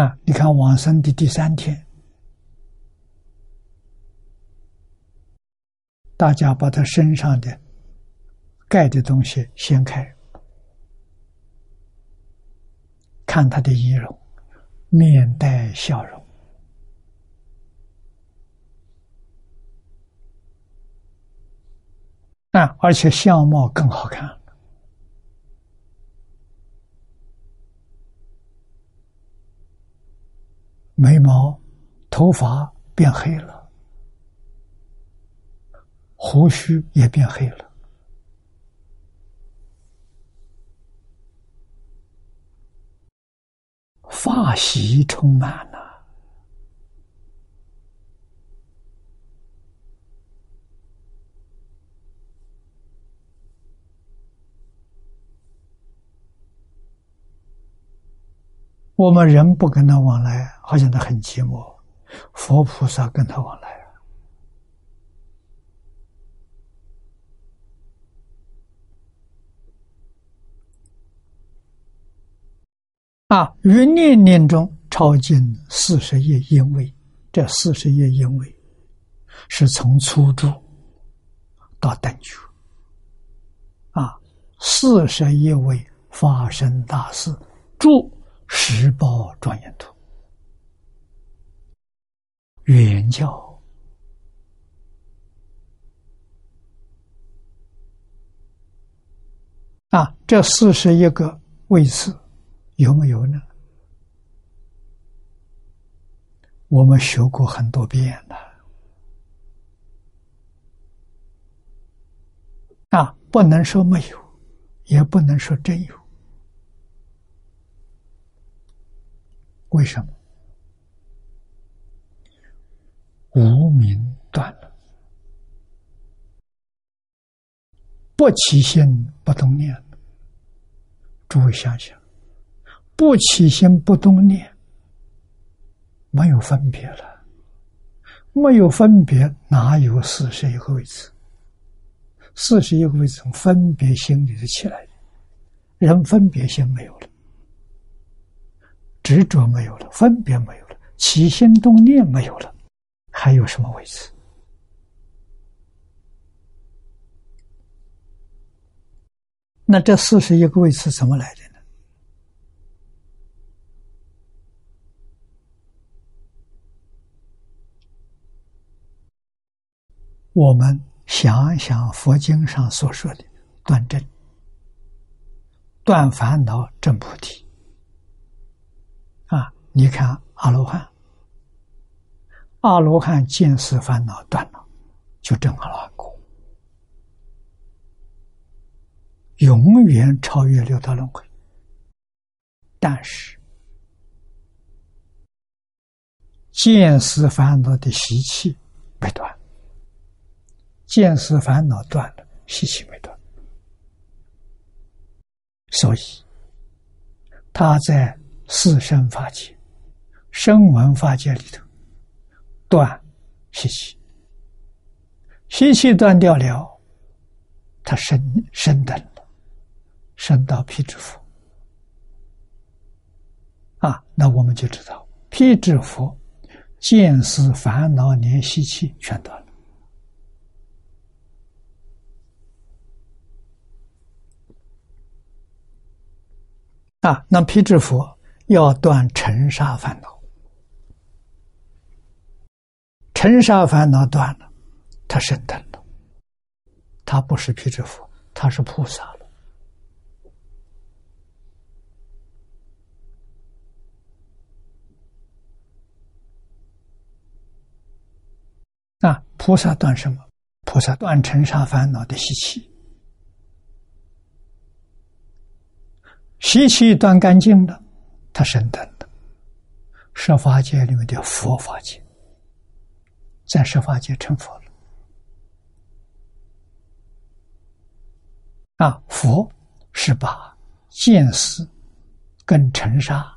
啊！你看往生的第三天，大家把他身上的盖的东西掀开，看他的仪容，面带笑容，啊，而且相貌更好看。眉毛、头发变黑了，胡须也变黑了，发喜充满了。我们人不跟他往来，好像他很寂寞；佛菩萨跟他往来啊！于念念中超尽四十页因为，这四十页因为是从初住到等觉，啊，四十一位发生大事，住十报庄严图，原教啊，这四十一个位次有没有呢？我们学过很多遍了，啊，不能说没有，也不能说真有。为什么？无名断了，不起心不动念。诸位想想，不起心不动念。没有分别了，没有分别，哪有四十一个位置？四十一个位置从分别心里头起来，人分别心没有了，执着没有了，分别没有了，起心动念没有了，还有什么位置？那这四十一个位次怎么来的呢？我们想一想佛经上所说的断正、断烦恼、证菩提啊！你看阿罗汉，阿罗汉见思烦恼断了，就证阿罗汉果，永远超越六道轮回。但是见思烦恼的习气没断。见思烦恼断了，习气没断，所以他在四生法界、声闻法界里头断习气，习气断掉了，他升升等了，升到辟支佛啊，那我们就知道辟支佛见思烦恼连习气全断了。啊，那辟支佛要断尘沙烦恼，尘沙烦恼断了，他升等了，他不是皮支佛，他是菩萨了。啊，菩萨断什么？菩萨断尘沙烦恼的习气。习气断干净了，他升等的。十法界里面的佛法界，在十法界成佛了。啊，佛是把见思跟尘沙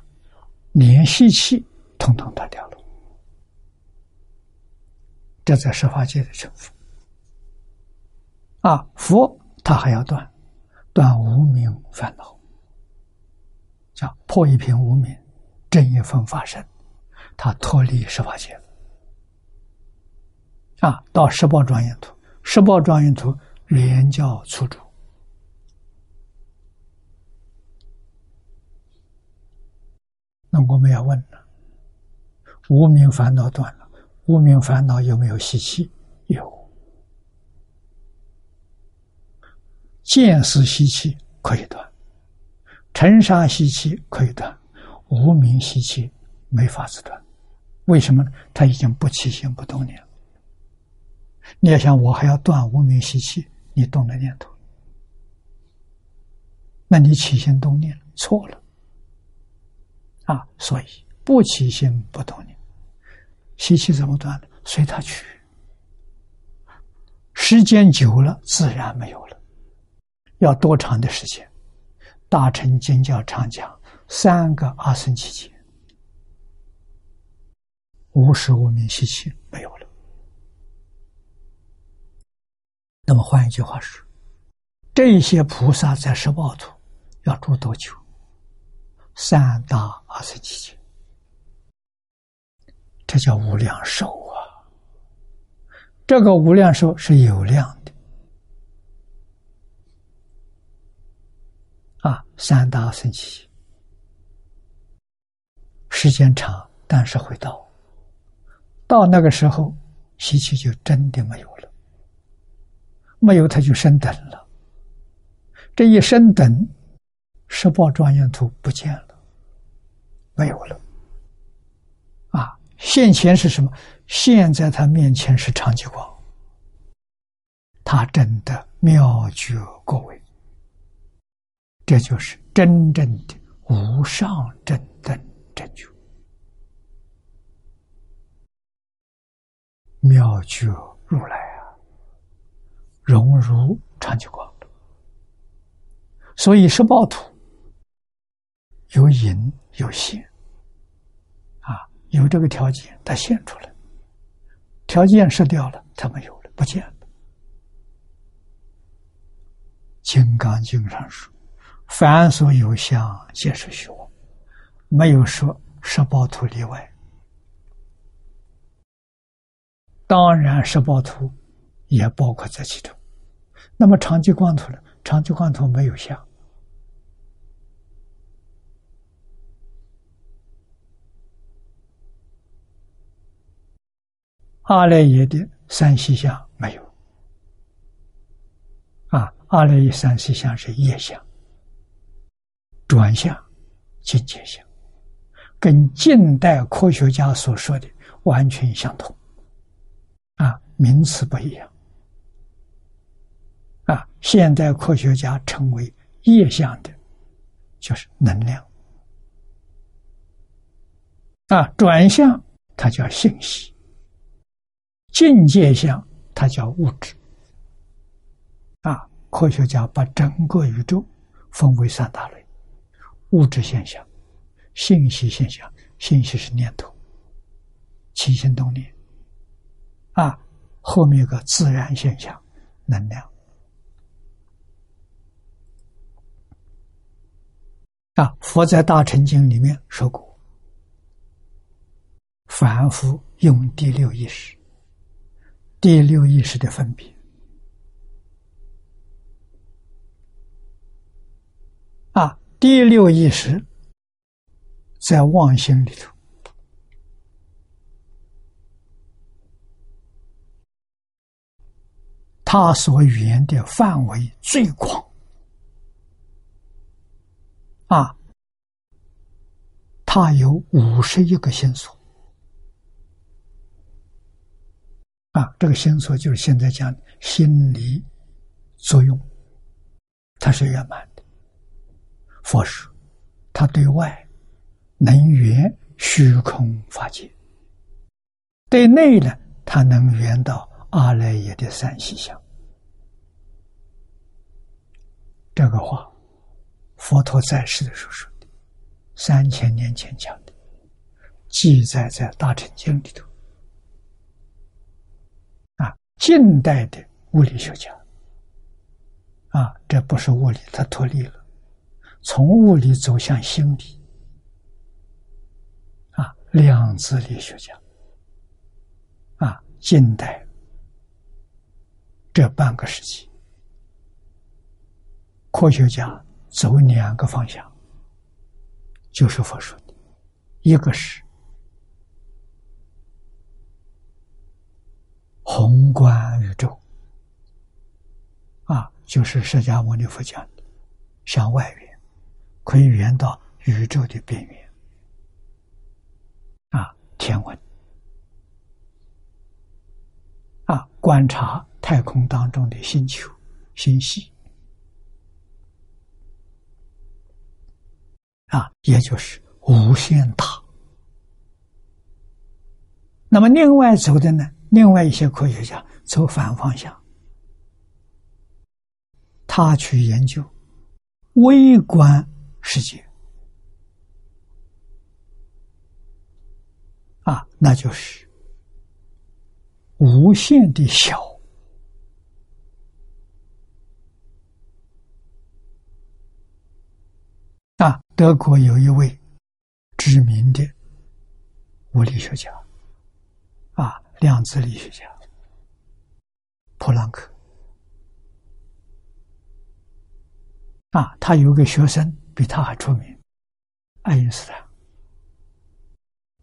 连习气统统断掉了，这在十法界的成佛。啊，佛他还要断，断无明烦恼。叫破一片无名，正一分法身，他脱离十八界啊，到十八庄严图，十八庄严图连教出主。那我们要问了：无名烦恼断了，无名烦恼有没有习气？有，见识习气可以断。尘沙习气可以断，无名习气没法子断。为什么呢？他已经不起心不动念了。你要想我还要断无名习气，你动了念头，那你起心动念错了啊！所以不起心不动念，习气怎么断呢？随他去。时间久了，自然没有了。要多长的时间？大乘经教常讲三个阿僧祇劫，无时无明习气没有了。那么换一句话说，这些菩萨在十报土要住多久？三大阿僧祇劫，这叫无量寿啊！这个无量寿是有量的，啊，三大生起，时间长，但是会到，到那个时候，习气就真的没有了，没有他就升等了，这一升等，十报庄严图不见了，没有了，啊，现前是什么？现在他面前是长吉光，他真的妙绝各位。这就是真正的无上正等正觉，妙觉如来啊，荣如长久光。所以十报图有隐有现啊，有这个条件，它现出来；条件失掉了，它没有了，不见了。《金刚经》上说。凡所有相，皆是虚妄，没有说十报图例外。当然，十报图也包括在其中。那么长期光图呢？长期光图没有相。阿赖耶的三细相没有。啊，阿赖耶三细相是业相。转向境界相，跟近代科学家所说的完全相同，啊，名词不一样，啊，现代科学家称为业相的，就是能量，啊，转向它叫信息，境界相它叫物质，啊，科学家把整个宇宙分为三大类。物质现象、信息现象，信息是念头、起心动念，啊，后面有个自然现象，能量，啊，佛在大乘经里面说过，凡夫用第六意识，第六意识的分别，啊。第六意识在妄心里头，它所缘的范围最广啊，它有五十一个线索啊，这个线索就是现在讲心理作用，它是圆满的。佛说，他对外能圆虚空法界；对内呢，他能圆到阿赖耶的三细相。这个话，佛陀在世的时候说的，三千年前讲的，记载在《大乘经》里头。啊，近代的物理学家，啊，这不是物理，他脱离了。从物理走向心理，啊，量子力学家，啊，近代这半个世纪，科学家走两个方向，就是佛说的，一个是宏观宇宙，啊，就是释迦牟尼佛讲的，向外缘。可以圆到宇宙的边缘，啊，天文，啊，观察太空当中的星球、星系，啊，也就是无限大。那么，另外走的呢？另外一些科学家走反方向，他去研究微观。世界啊，那就是无限的小啊。德国有一位知名的物理学家啊，量子力学家普朗克啊，他有个学生比他还出名，爱因斯坦。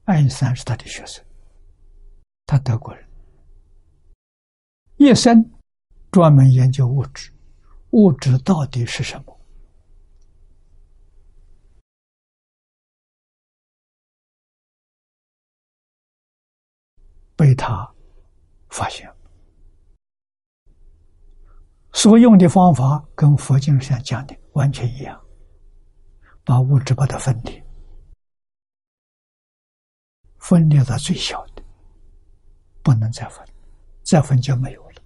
爱因斯坦是他的学生，他德国人，一生专门研究物质，物质到底是什么？被他发现，所用的方法跟佛经上讲的完全一样，把物质把它分裂。分裂到最小的，不能再分，再分就没有了。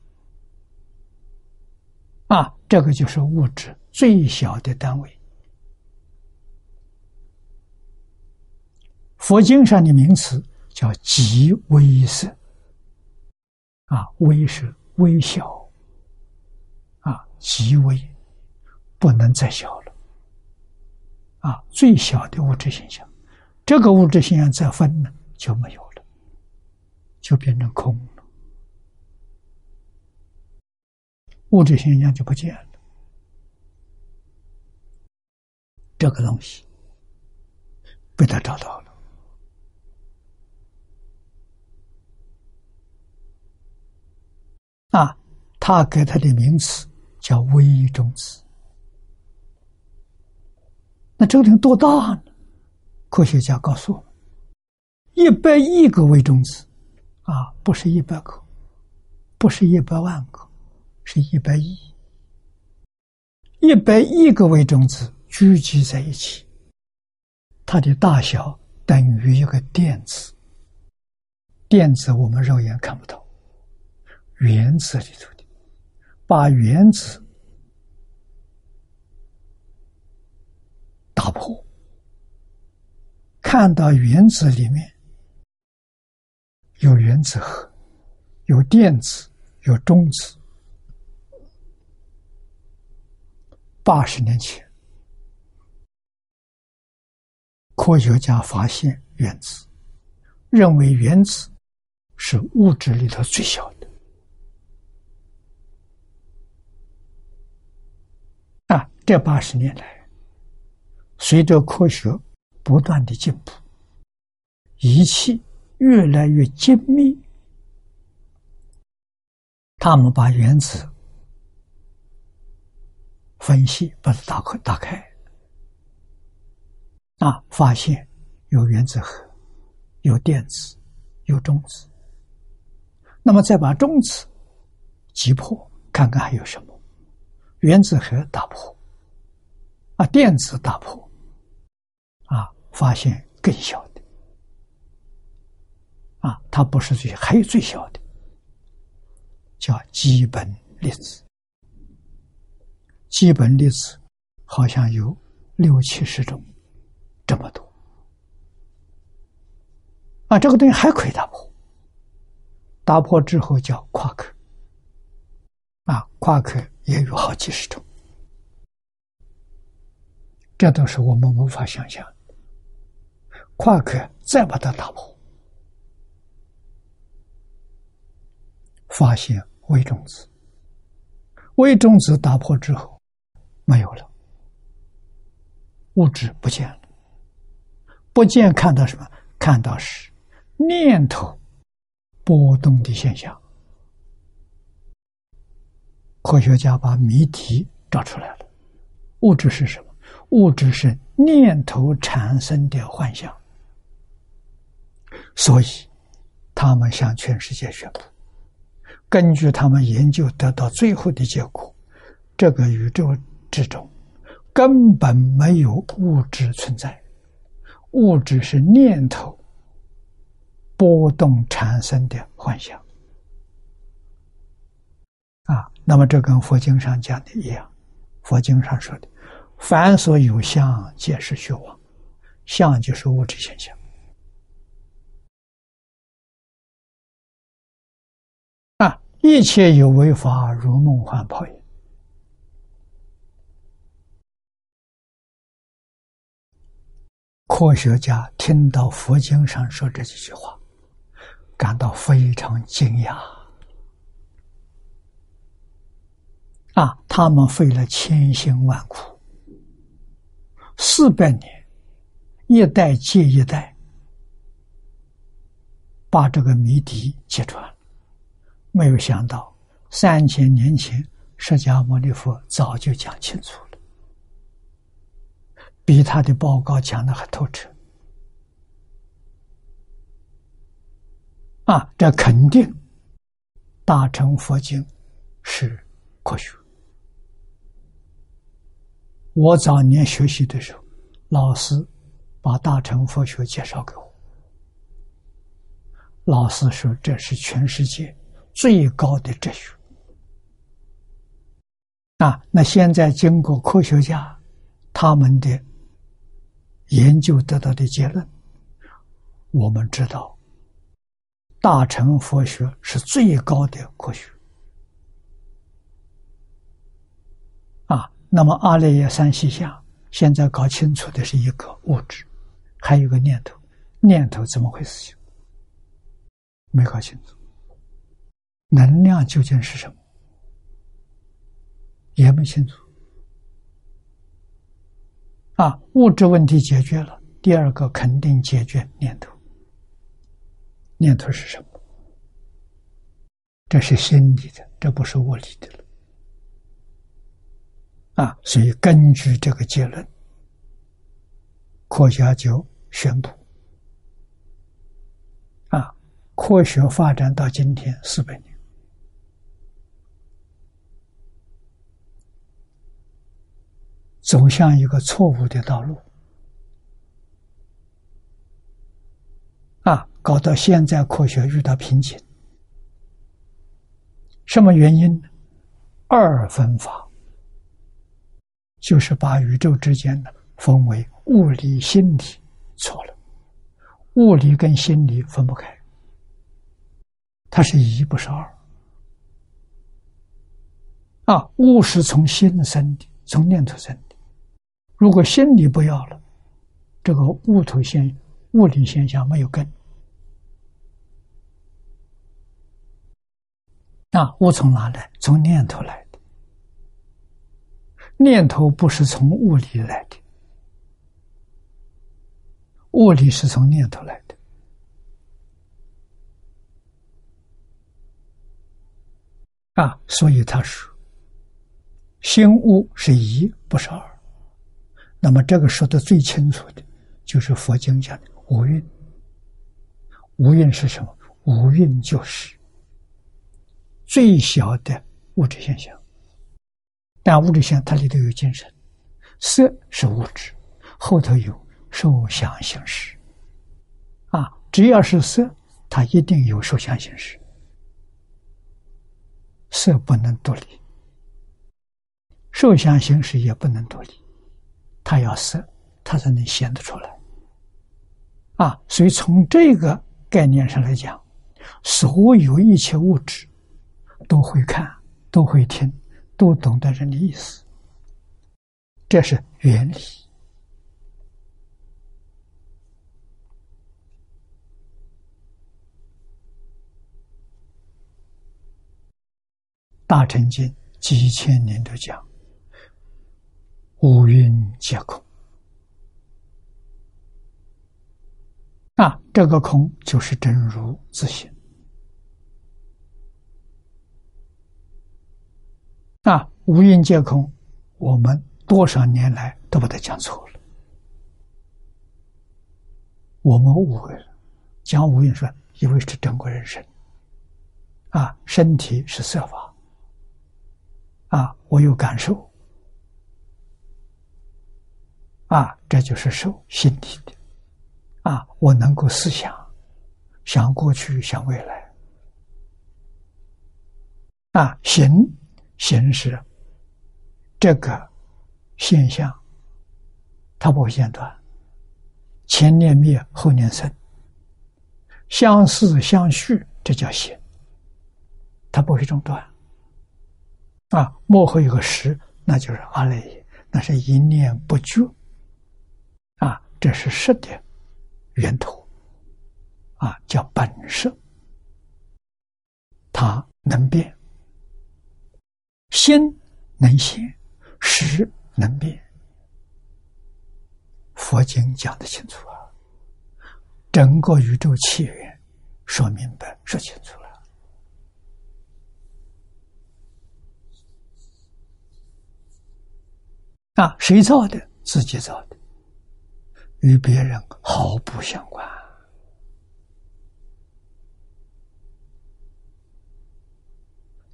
啊，这个就是物质最小的单位。佛经上的名词叫极微色，啊，微是微小，啊，极微，不能再小了。啊，最小的物质现象，这个物质现象再分呢？就没有了，就变成空了，物质现象就不见了。这个东西被他找到了啊，他给他的名词叫微中子。那这个东西多大呢？科学家告诉我们。一百亿个微中子，啊，不是一百个，不是一百万个，是一百亿。一百亿个微中子聚集在一起，它的大小等于一个电子。电子我们肉眼看不到，原子里头的，把原子打破，看到原子里面。有原子核，有电子，有中子。八十年前，科学家发现原子，认为原子是物质里头最小的。啊，这八十年来，随着科学不断的进步，仪器。越来越精密，他们把原子分析，把它打开，打开，啊，发现有原子核，有电子，有中子。那么再把中子击破，看看还有什么？原子核打破，啊，电子打破，发现更小的。啊，它不是最，还有最小的，叫基本粒子。基本粒子好像有六七十种，这么多。啊，这个东西还可以打破，打破之后叫夸克。啊，夸克也有好几十种，这都是我们无法想象。夸克再把它打破。发现微中子，微中子打破之后，没有了，物质不见了，不见看到什么？看到是念头波动的现象。科学家把谜题找出来了：物质是什么？物质是念头产生的幻象。所以，他们向全世界宣布。根据他们研究得到最后的结果，这个宇宙之中根本没有物质存在，物质是念头波动产生的幻想。啊，那么这跟佛经上讲的一样，佛经上说的“凡所有相，皆是虚妄”，相就是物质现象。一切有为法，如梦幻泡影。科学家听到佛经上说这几句话，感到非常惊讶。啊，他们费了千辛万苦，四百年，一代接一代，把这个谜底揭穿了。没有想到，三千年前，释迦牟尼佛早就讲清楚了，比他的报告讲的还透彻。啊，这肯定大乘佛经是科学。我早年学习的时候，老师把大乘佛学介绍给我，老师说这是全世界最高的哲学。啊，那现在经过科学家他们的研究得到的结论，我们知道。大乘佛学是最高的科学啊！那么阿赖耶三细相，现在搞清楚的是一个物质，还有一个念头，念头怎么回事？没搞清楚。能量究竟是什么？也没清楚。啊，物质问题解决了，第二个肯定解决念头。念头是什么？这是心理的，这不是物理的了。啊，所以根据这个结论，科学家就宣布：啊，科学发展到今天四百年，走向一个错误的道路。啊，搞到现在科学遇到瓶颈，什么原因？二分法就是把宇宙之间的分为物理、心理，错了。物理跟心理分不开，它是一，不是二。啊，物是从心生的，从念头生。如果心理不要了，这个物头现物理现象没有根。那物从哪来？从念头来的。念头不是从物理来的，物理是从念头来的。啊，所以他说，心物是一，不是二。那么这个说的最清楚的，就是佛经讲的五蕴。五蕴是什么？五蕴就是。最小的物质现象，但物质现象它里头有精神，色是物质，后头有受想行识，啊，只要是色，它一定有受想行识，色不能独立，受想行识也不能独立，他要色，他才能显得出来，啊，所以从这个概念上来讲，所有一切物质。都会看，都会听，都懂得人的意思，这是原理。大乘经几千年都讲，五蕴皆空。啊，这个空就是真如自性。啊，无因皆空，我们多少年来都把它讲错了。我们误会了，讲无因说以为是整个人生。啊，身体是色法。啊，我有感受。啊，这就是受心体的。啊，我能够思想，想过去，想未来。啊，行。形式，这个现象，它不会间断，前念灭，后念生，相似相续，这叫行，它不会中断。啊，幕后有个实，那就是阿赖耶，那是一念不绝，这是实的源头，啊，叫本色，它能变。心能现，识能变，佛经讲的清楚啊，整个宇宙起源说明白、说清楚了。啊，谁造的？自己造的，与别人毫不相关。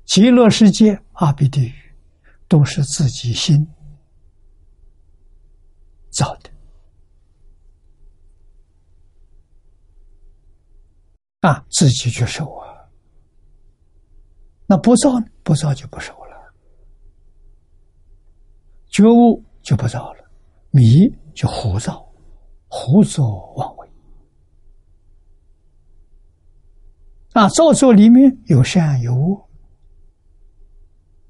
极乐世界、阿鼻地狱，都是自己心造的。啊，自己去受啊。那不造呢？不造就不受了。觉悟就不造了，迷就胡造，胡作妄为。啊，造作里面有善有恶。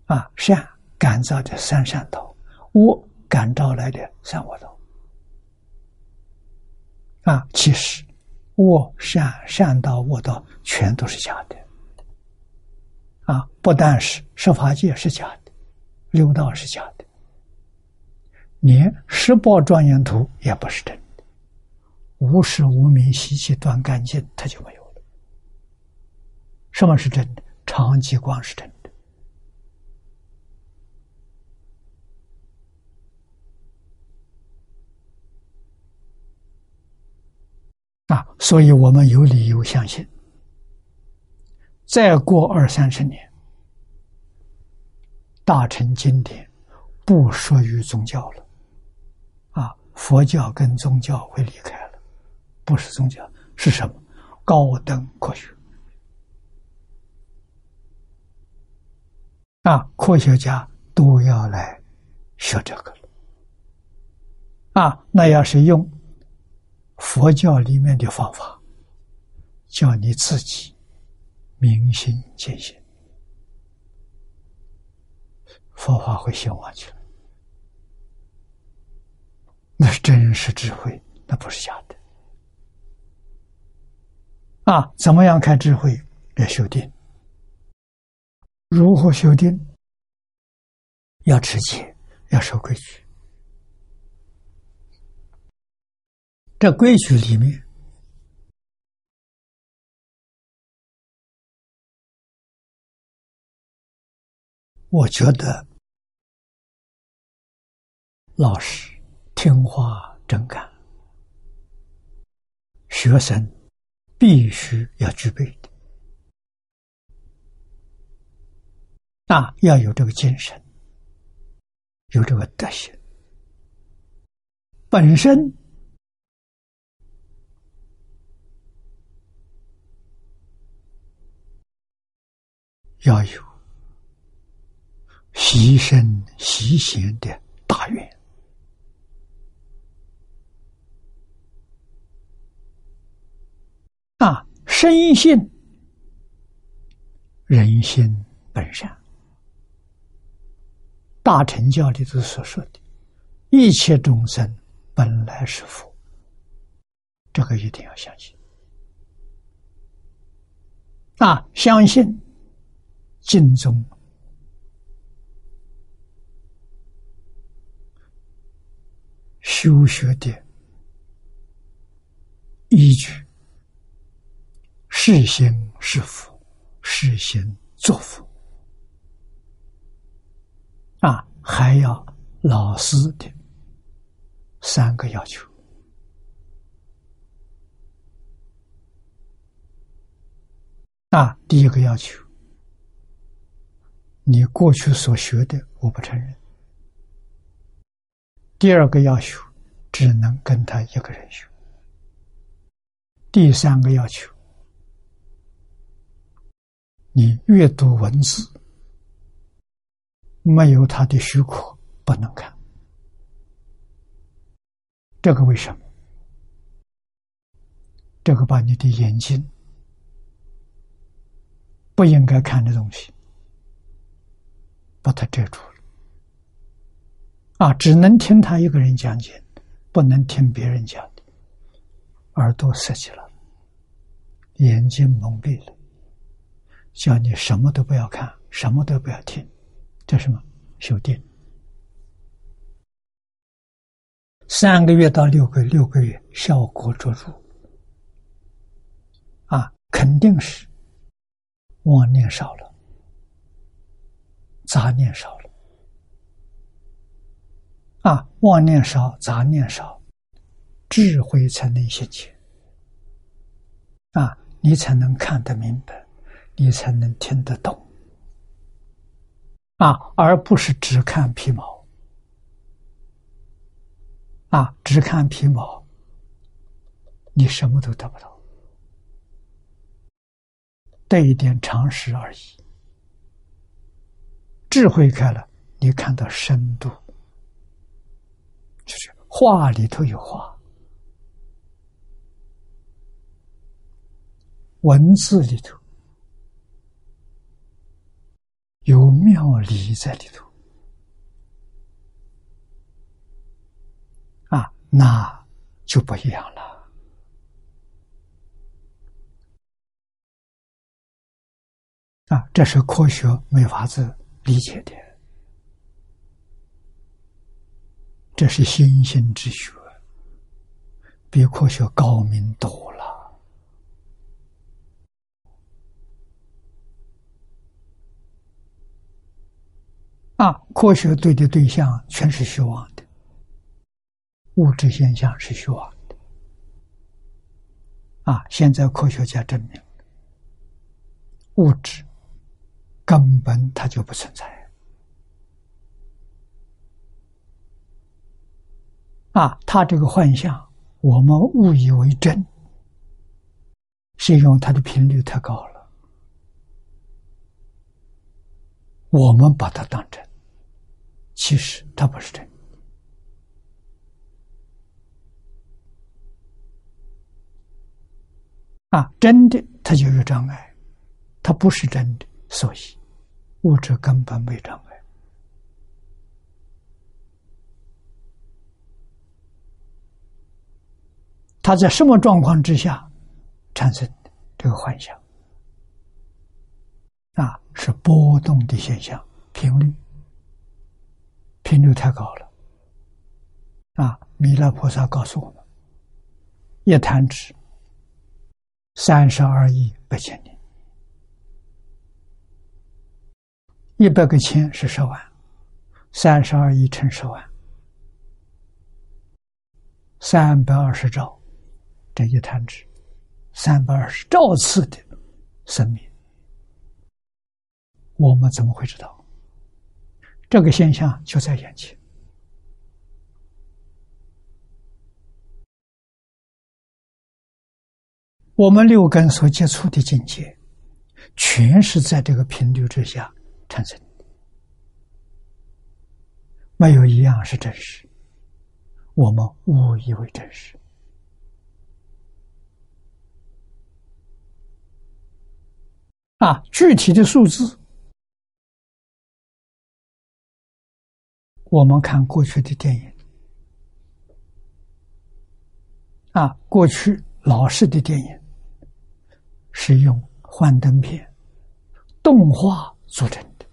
啊，善感召的三善道，恶感召来的三恶道。啊，其实恶善善道恶道全都是假的。啊，不但是十法界是假的，六道是假的，连十宝庄严图也不是真的。无始无明习气断干净，它就没有了。什么是真的？长吉光是真的。啊，所以我们有理由相信，再过二三十年，大乘经典不属于宗教了，啊，佛教跟宗教会离开，不是宗教是什么？高等科学，啊，科学家都要来学这个了，啊，那要是用。佛教里面的方法，叫你自己明心见性，佛法会兴旺起来。那是真实智慧，那不是假的。啊，怎么样开智慧？要修定。如何修定？要持戒，要守规矩。这规矩里面，我觉得老师听话真干，学生必须要具备的，那要有这个精神，有这个德行，本身。要有牺牲牺贤的大愿啊，深信人心本善，大乘教里头所说的“一切众生本来是佛”，这个一定要相信啊，相信。经中修学的依据，是行是佛，是行作佛啊，还要老师的三个要求啊，第一个要求。你过去所学的，我不承认。第二个要求，只能跟他一个人学。第三个要求，你阅读文字没有他的许可不能看。这个为什么？这个把你的眼睛不应该看的东西。把它遮住了，啊，只能听他一个人讲解，不能听别人讲的，耳朵塞起了，眼睛蒙蔽了，叫你什么都不要看，什么都不要听，这什么？修定？三个月到六个六个月效果卓著，啊，肯定是妄念少了，杂念少了，啊，妄念少，杂念少，智慧才能现前，啊，你才能看得明白，你才能听得懂，啊，而不是只看皮毛。啊，只看皮毛，你什么都得不到，得一点常识而已。智慧开了，你看到深度，就是话里头有话，文字里头有妙理在里头。啊那就不一样了啊！这是科学没法子理解的，这是新兴之学，比科学高明多了啊！科学对的对象全是虚妄的。物质现象是虚妄的，啊！现在科学家证明，物质根本它就不存在，啊！它这个幻象，我们误以为真，是因为它的频率太高了，我们把它当真，其实它不是真。啊，真的它就有障碍，它不是真的，所以物质根本没障碍。它在什么状况之下产生这个幻想？啊，是波动的现象，频率频率太高了。啊，弥勒菩萨告诉我们：一弹指。三十二亿八千年，一百个千是十万，三十二亿乘十万，三百二十兆，这一弹指，三百二十兆次的生命，我们怎么会知道？这个现象就在眼前。我们六根所接触的境界，全是在这个频率之下产生的，没有一样是真实。我们误以为真实啊！具体的数字，我们看过去的电影啊，过去老式的电影。是用幻灯片、动画组成的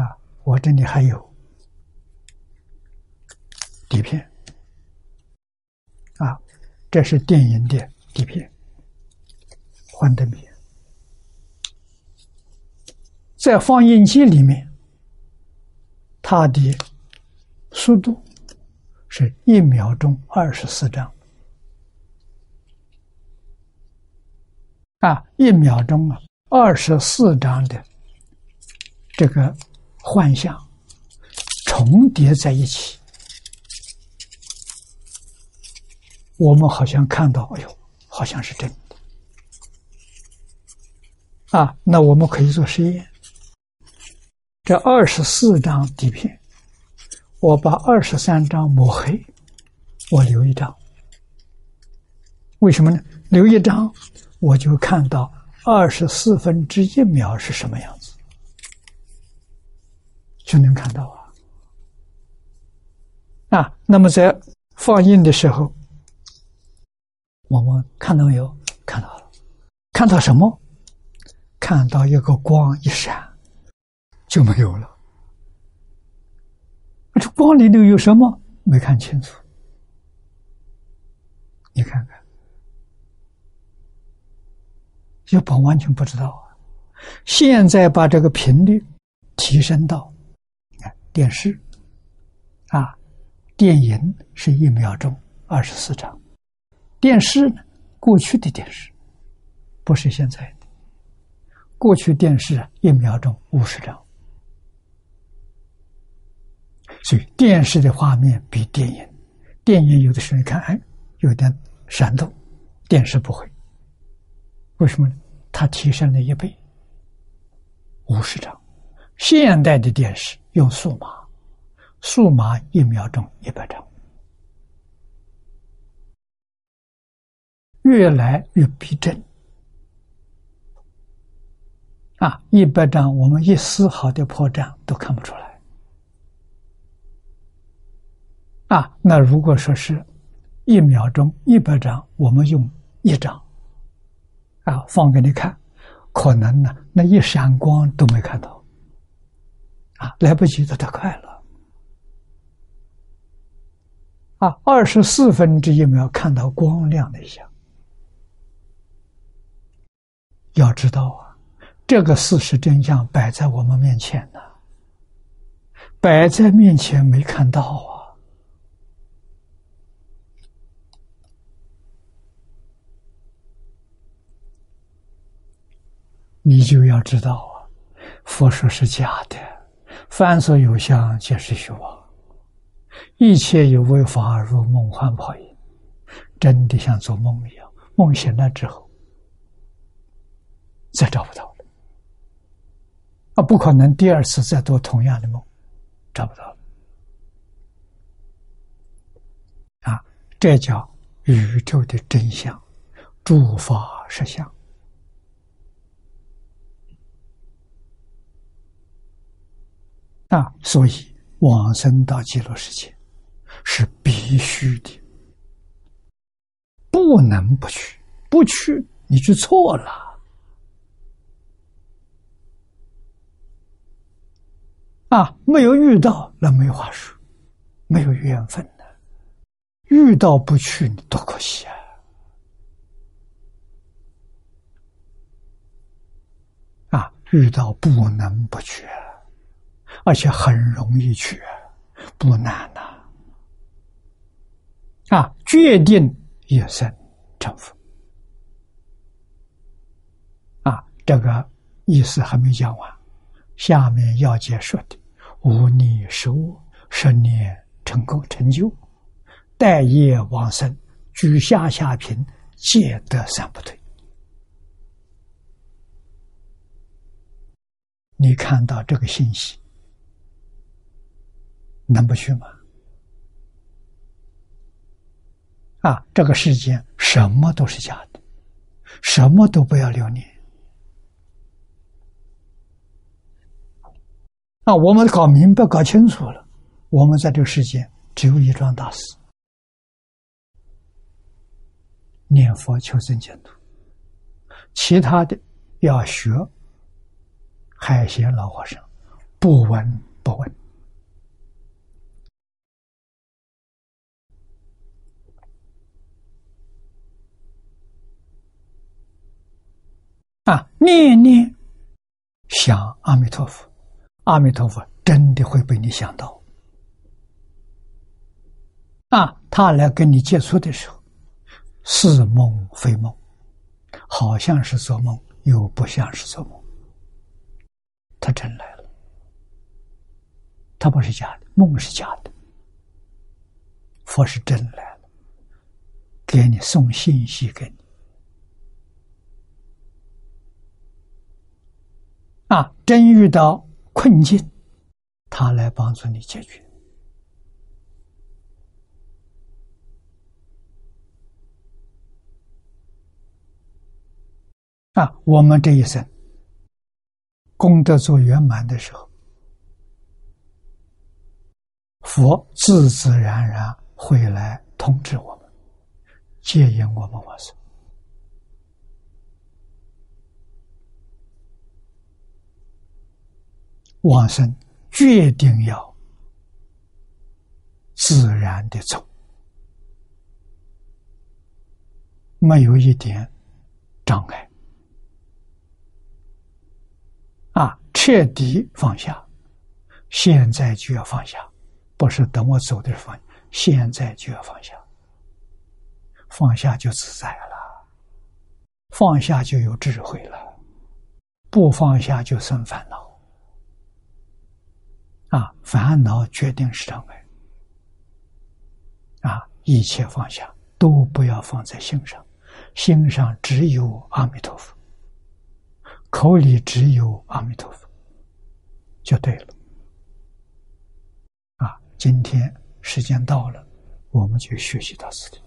啊！我这里还有底片啊，这是电影的底片，幻灯片，在放映机里面，它的速度是一秒钟二十四张。啊，一秒钟啊，二十四张的这个幻象重叠在一起，我们好像看到，哎呦，好像是真的。啊，那我们可以做实验。这二十四张底片，我把二十三张抹黑，我留一张。为什么呢？留一张。我就看到二十四分之一秒是什么样子，就能看到啊。啊，那么在放映的时候，我们看到没有？看到了，看到什么？看到一个光一闪，就没有了。这光里头有什么？没看清楚，你看看，要本完全不知道啊。现在把这个频率提升到，你看电视啊，电影是一秒钟二十四张，电视呢，过去的电视不是现在的，过去电视一秒钟五十张。所以电视的画面比电影，电影有的时候你看，哎，有点闪动，电视不会。为什么呢？它提升了一倍，五十张。现代的电视用数码，数码一秒钟一百张，越来越逼真。啊，一百张我们一丝毫的破绽都看不出来。啊，那如果说是，一秒钟一百张，我们用一张，啊，放给你看，可能呢，那一闪光都没看到，啊，来不及的太快了，啊，二十四分之一秒看到光亮了一下，要知道啊，这个事实真相摆在我们面前呢，摆在面前没看到啊。你就要知道啊，佛说是假的，凡所有相，皆是虚妄。一切有为法，如梦幻泡影，真的像做梦一样。梦醒了之后，再找不到了。啊，不可能第二次再做同样的梦，找不到了。啊，这叫宇宙的真相，诸法实相。啊，所以往生到极乐世界是必须的，不能不去，不去你就错了。啊，没有遇到那没话说，没有缘分的，遇到不去你多可惜啊！啊，遇到不能不去。而且很容易去，不难呐！啊，决定一生成佛。啊，这个意思还没讲完，下面要解说的：无逆受十年成功成就，待业往生，居下下品，皆得三不退。你看到这个信息？能不去吗？啊，这个世间什么都是假的，什么都不要留念。啊，我们搞明白、搞清楚了，我们在这个世间只有一桩大事：念佛求生净土。其他的要学海贤老和尚，不闻不问。啊，念念想阿弥陀佛，阿弥陀佛真的会被你想到。啊，他来跟你接触的时候，似梦非梦，好像是做梦，又不像是做梦。他真来了，他不是假的，梦是假的，佛是真来了，给你送信息给你。啊，真遇到困境，他来帮助你解决。啊，我们这一生功德做圆满的时候，佛自自然然会来通知我们，接引我们往生。往生决定要自然的走，没有一点障碍。啊，彻底放下，现在就要放下，不是等我走的时候放，现在就要放下。放下就自在了，放下就有智慧了，不放下就生烦恼。啊，烦恼决定是障碍。啊，一切放下，都不要放在心上，心上只有阿弥陀佛。口里只有阿弥陀佛，就对了。啊，今天时间到了，我们就学习到此地。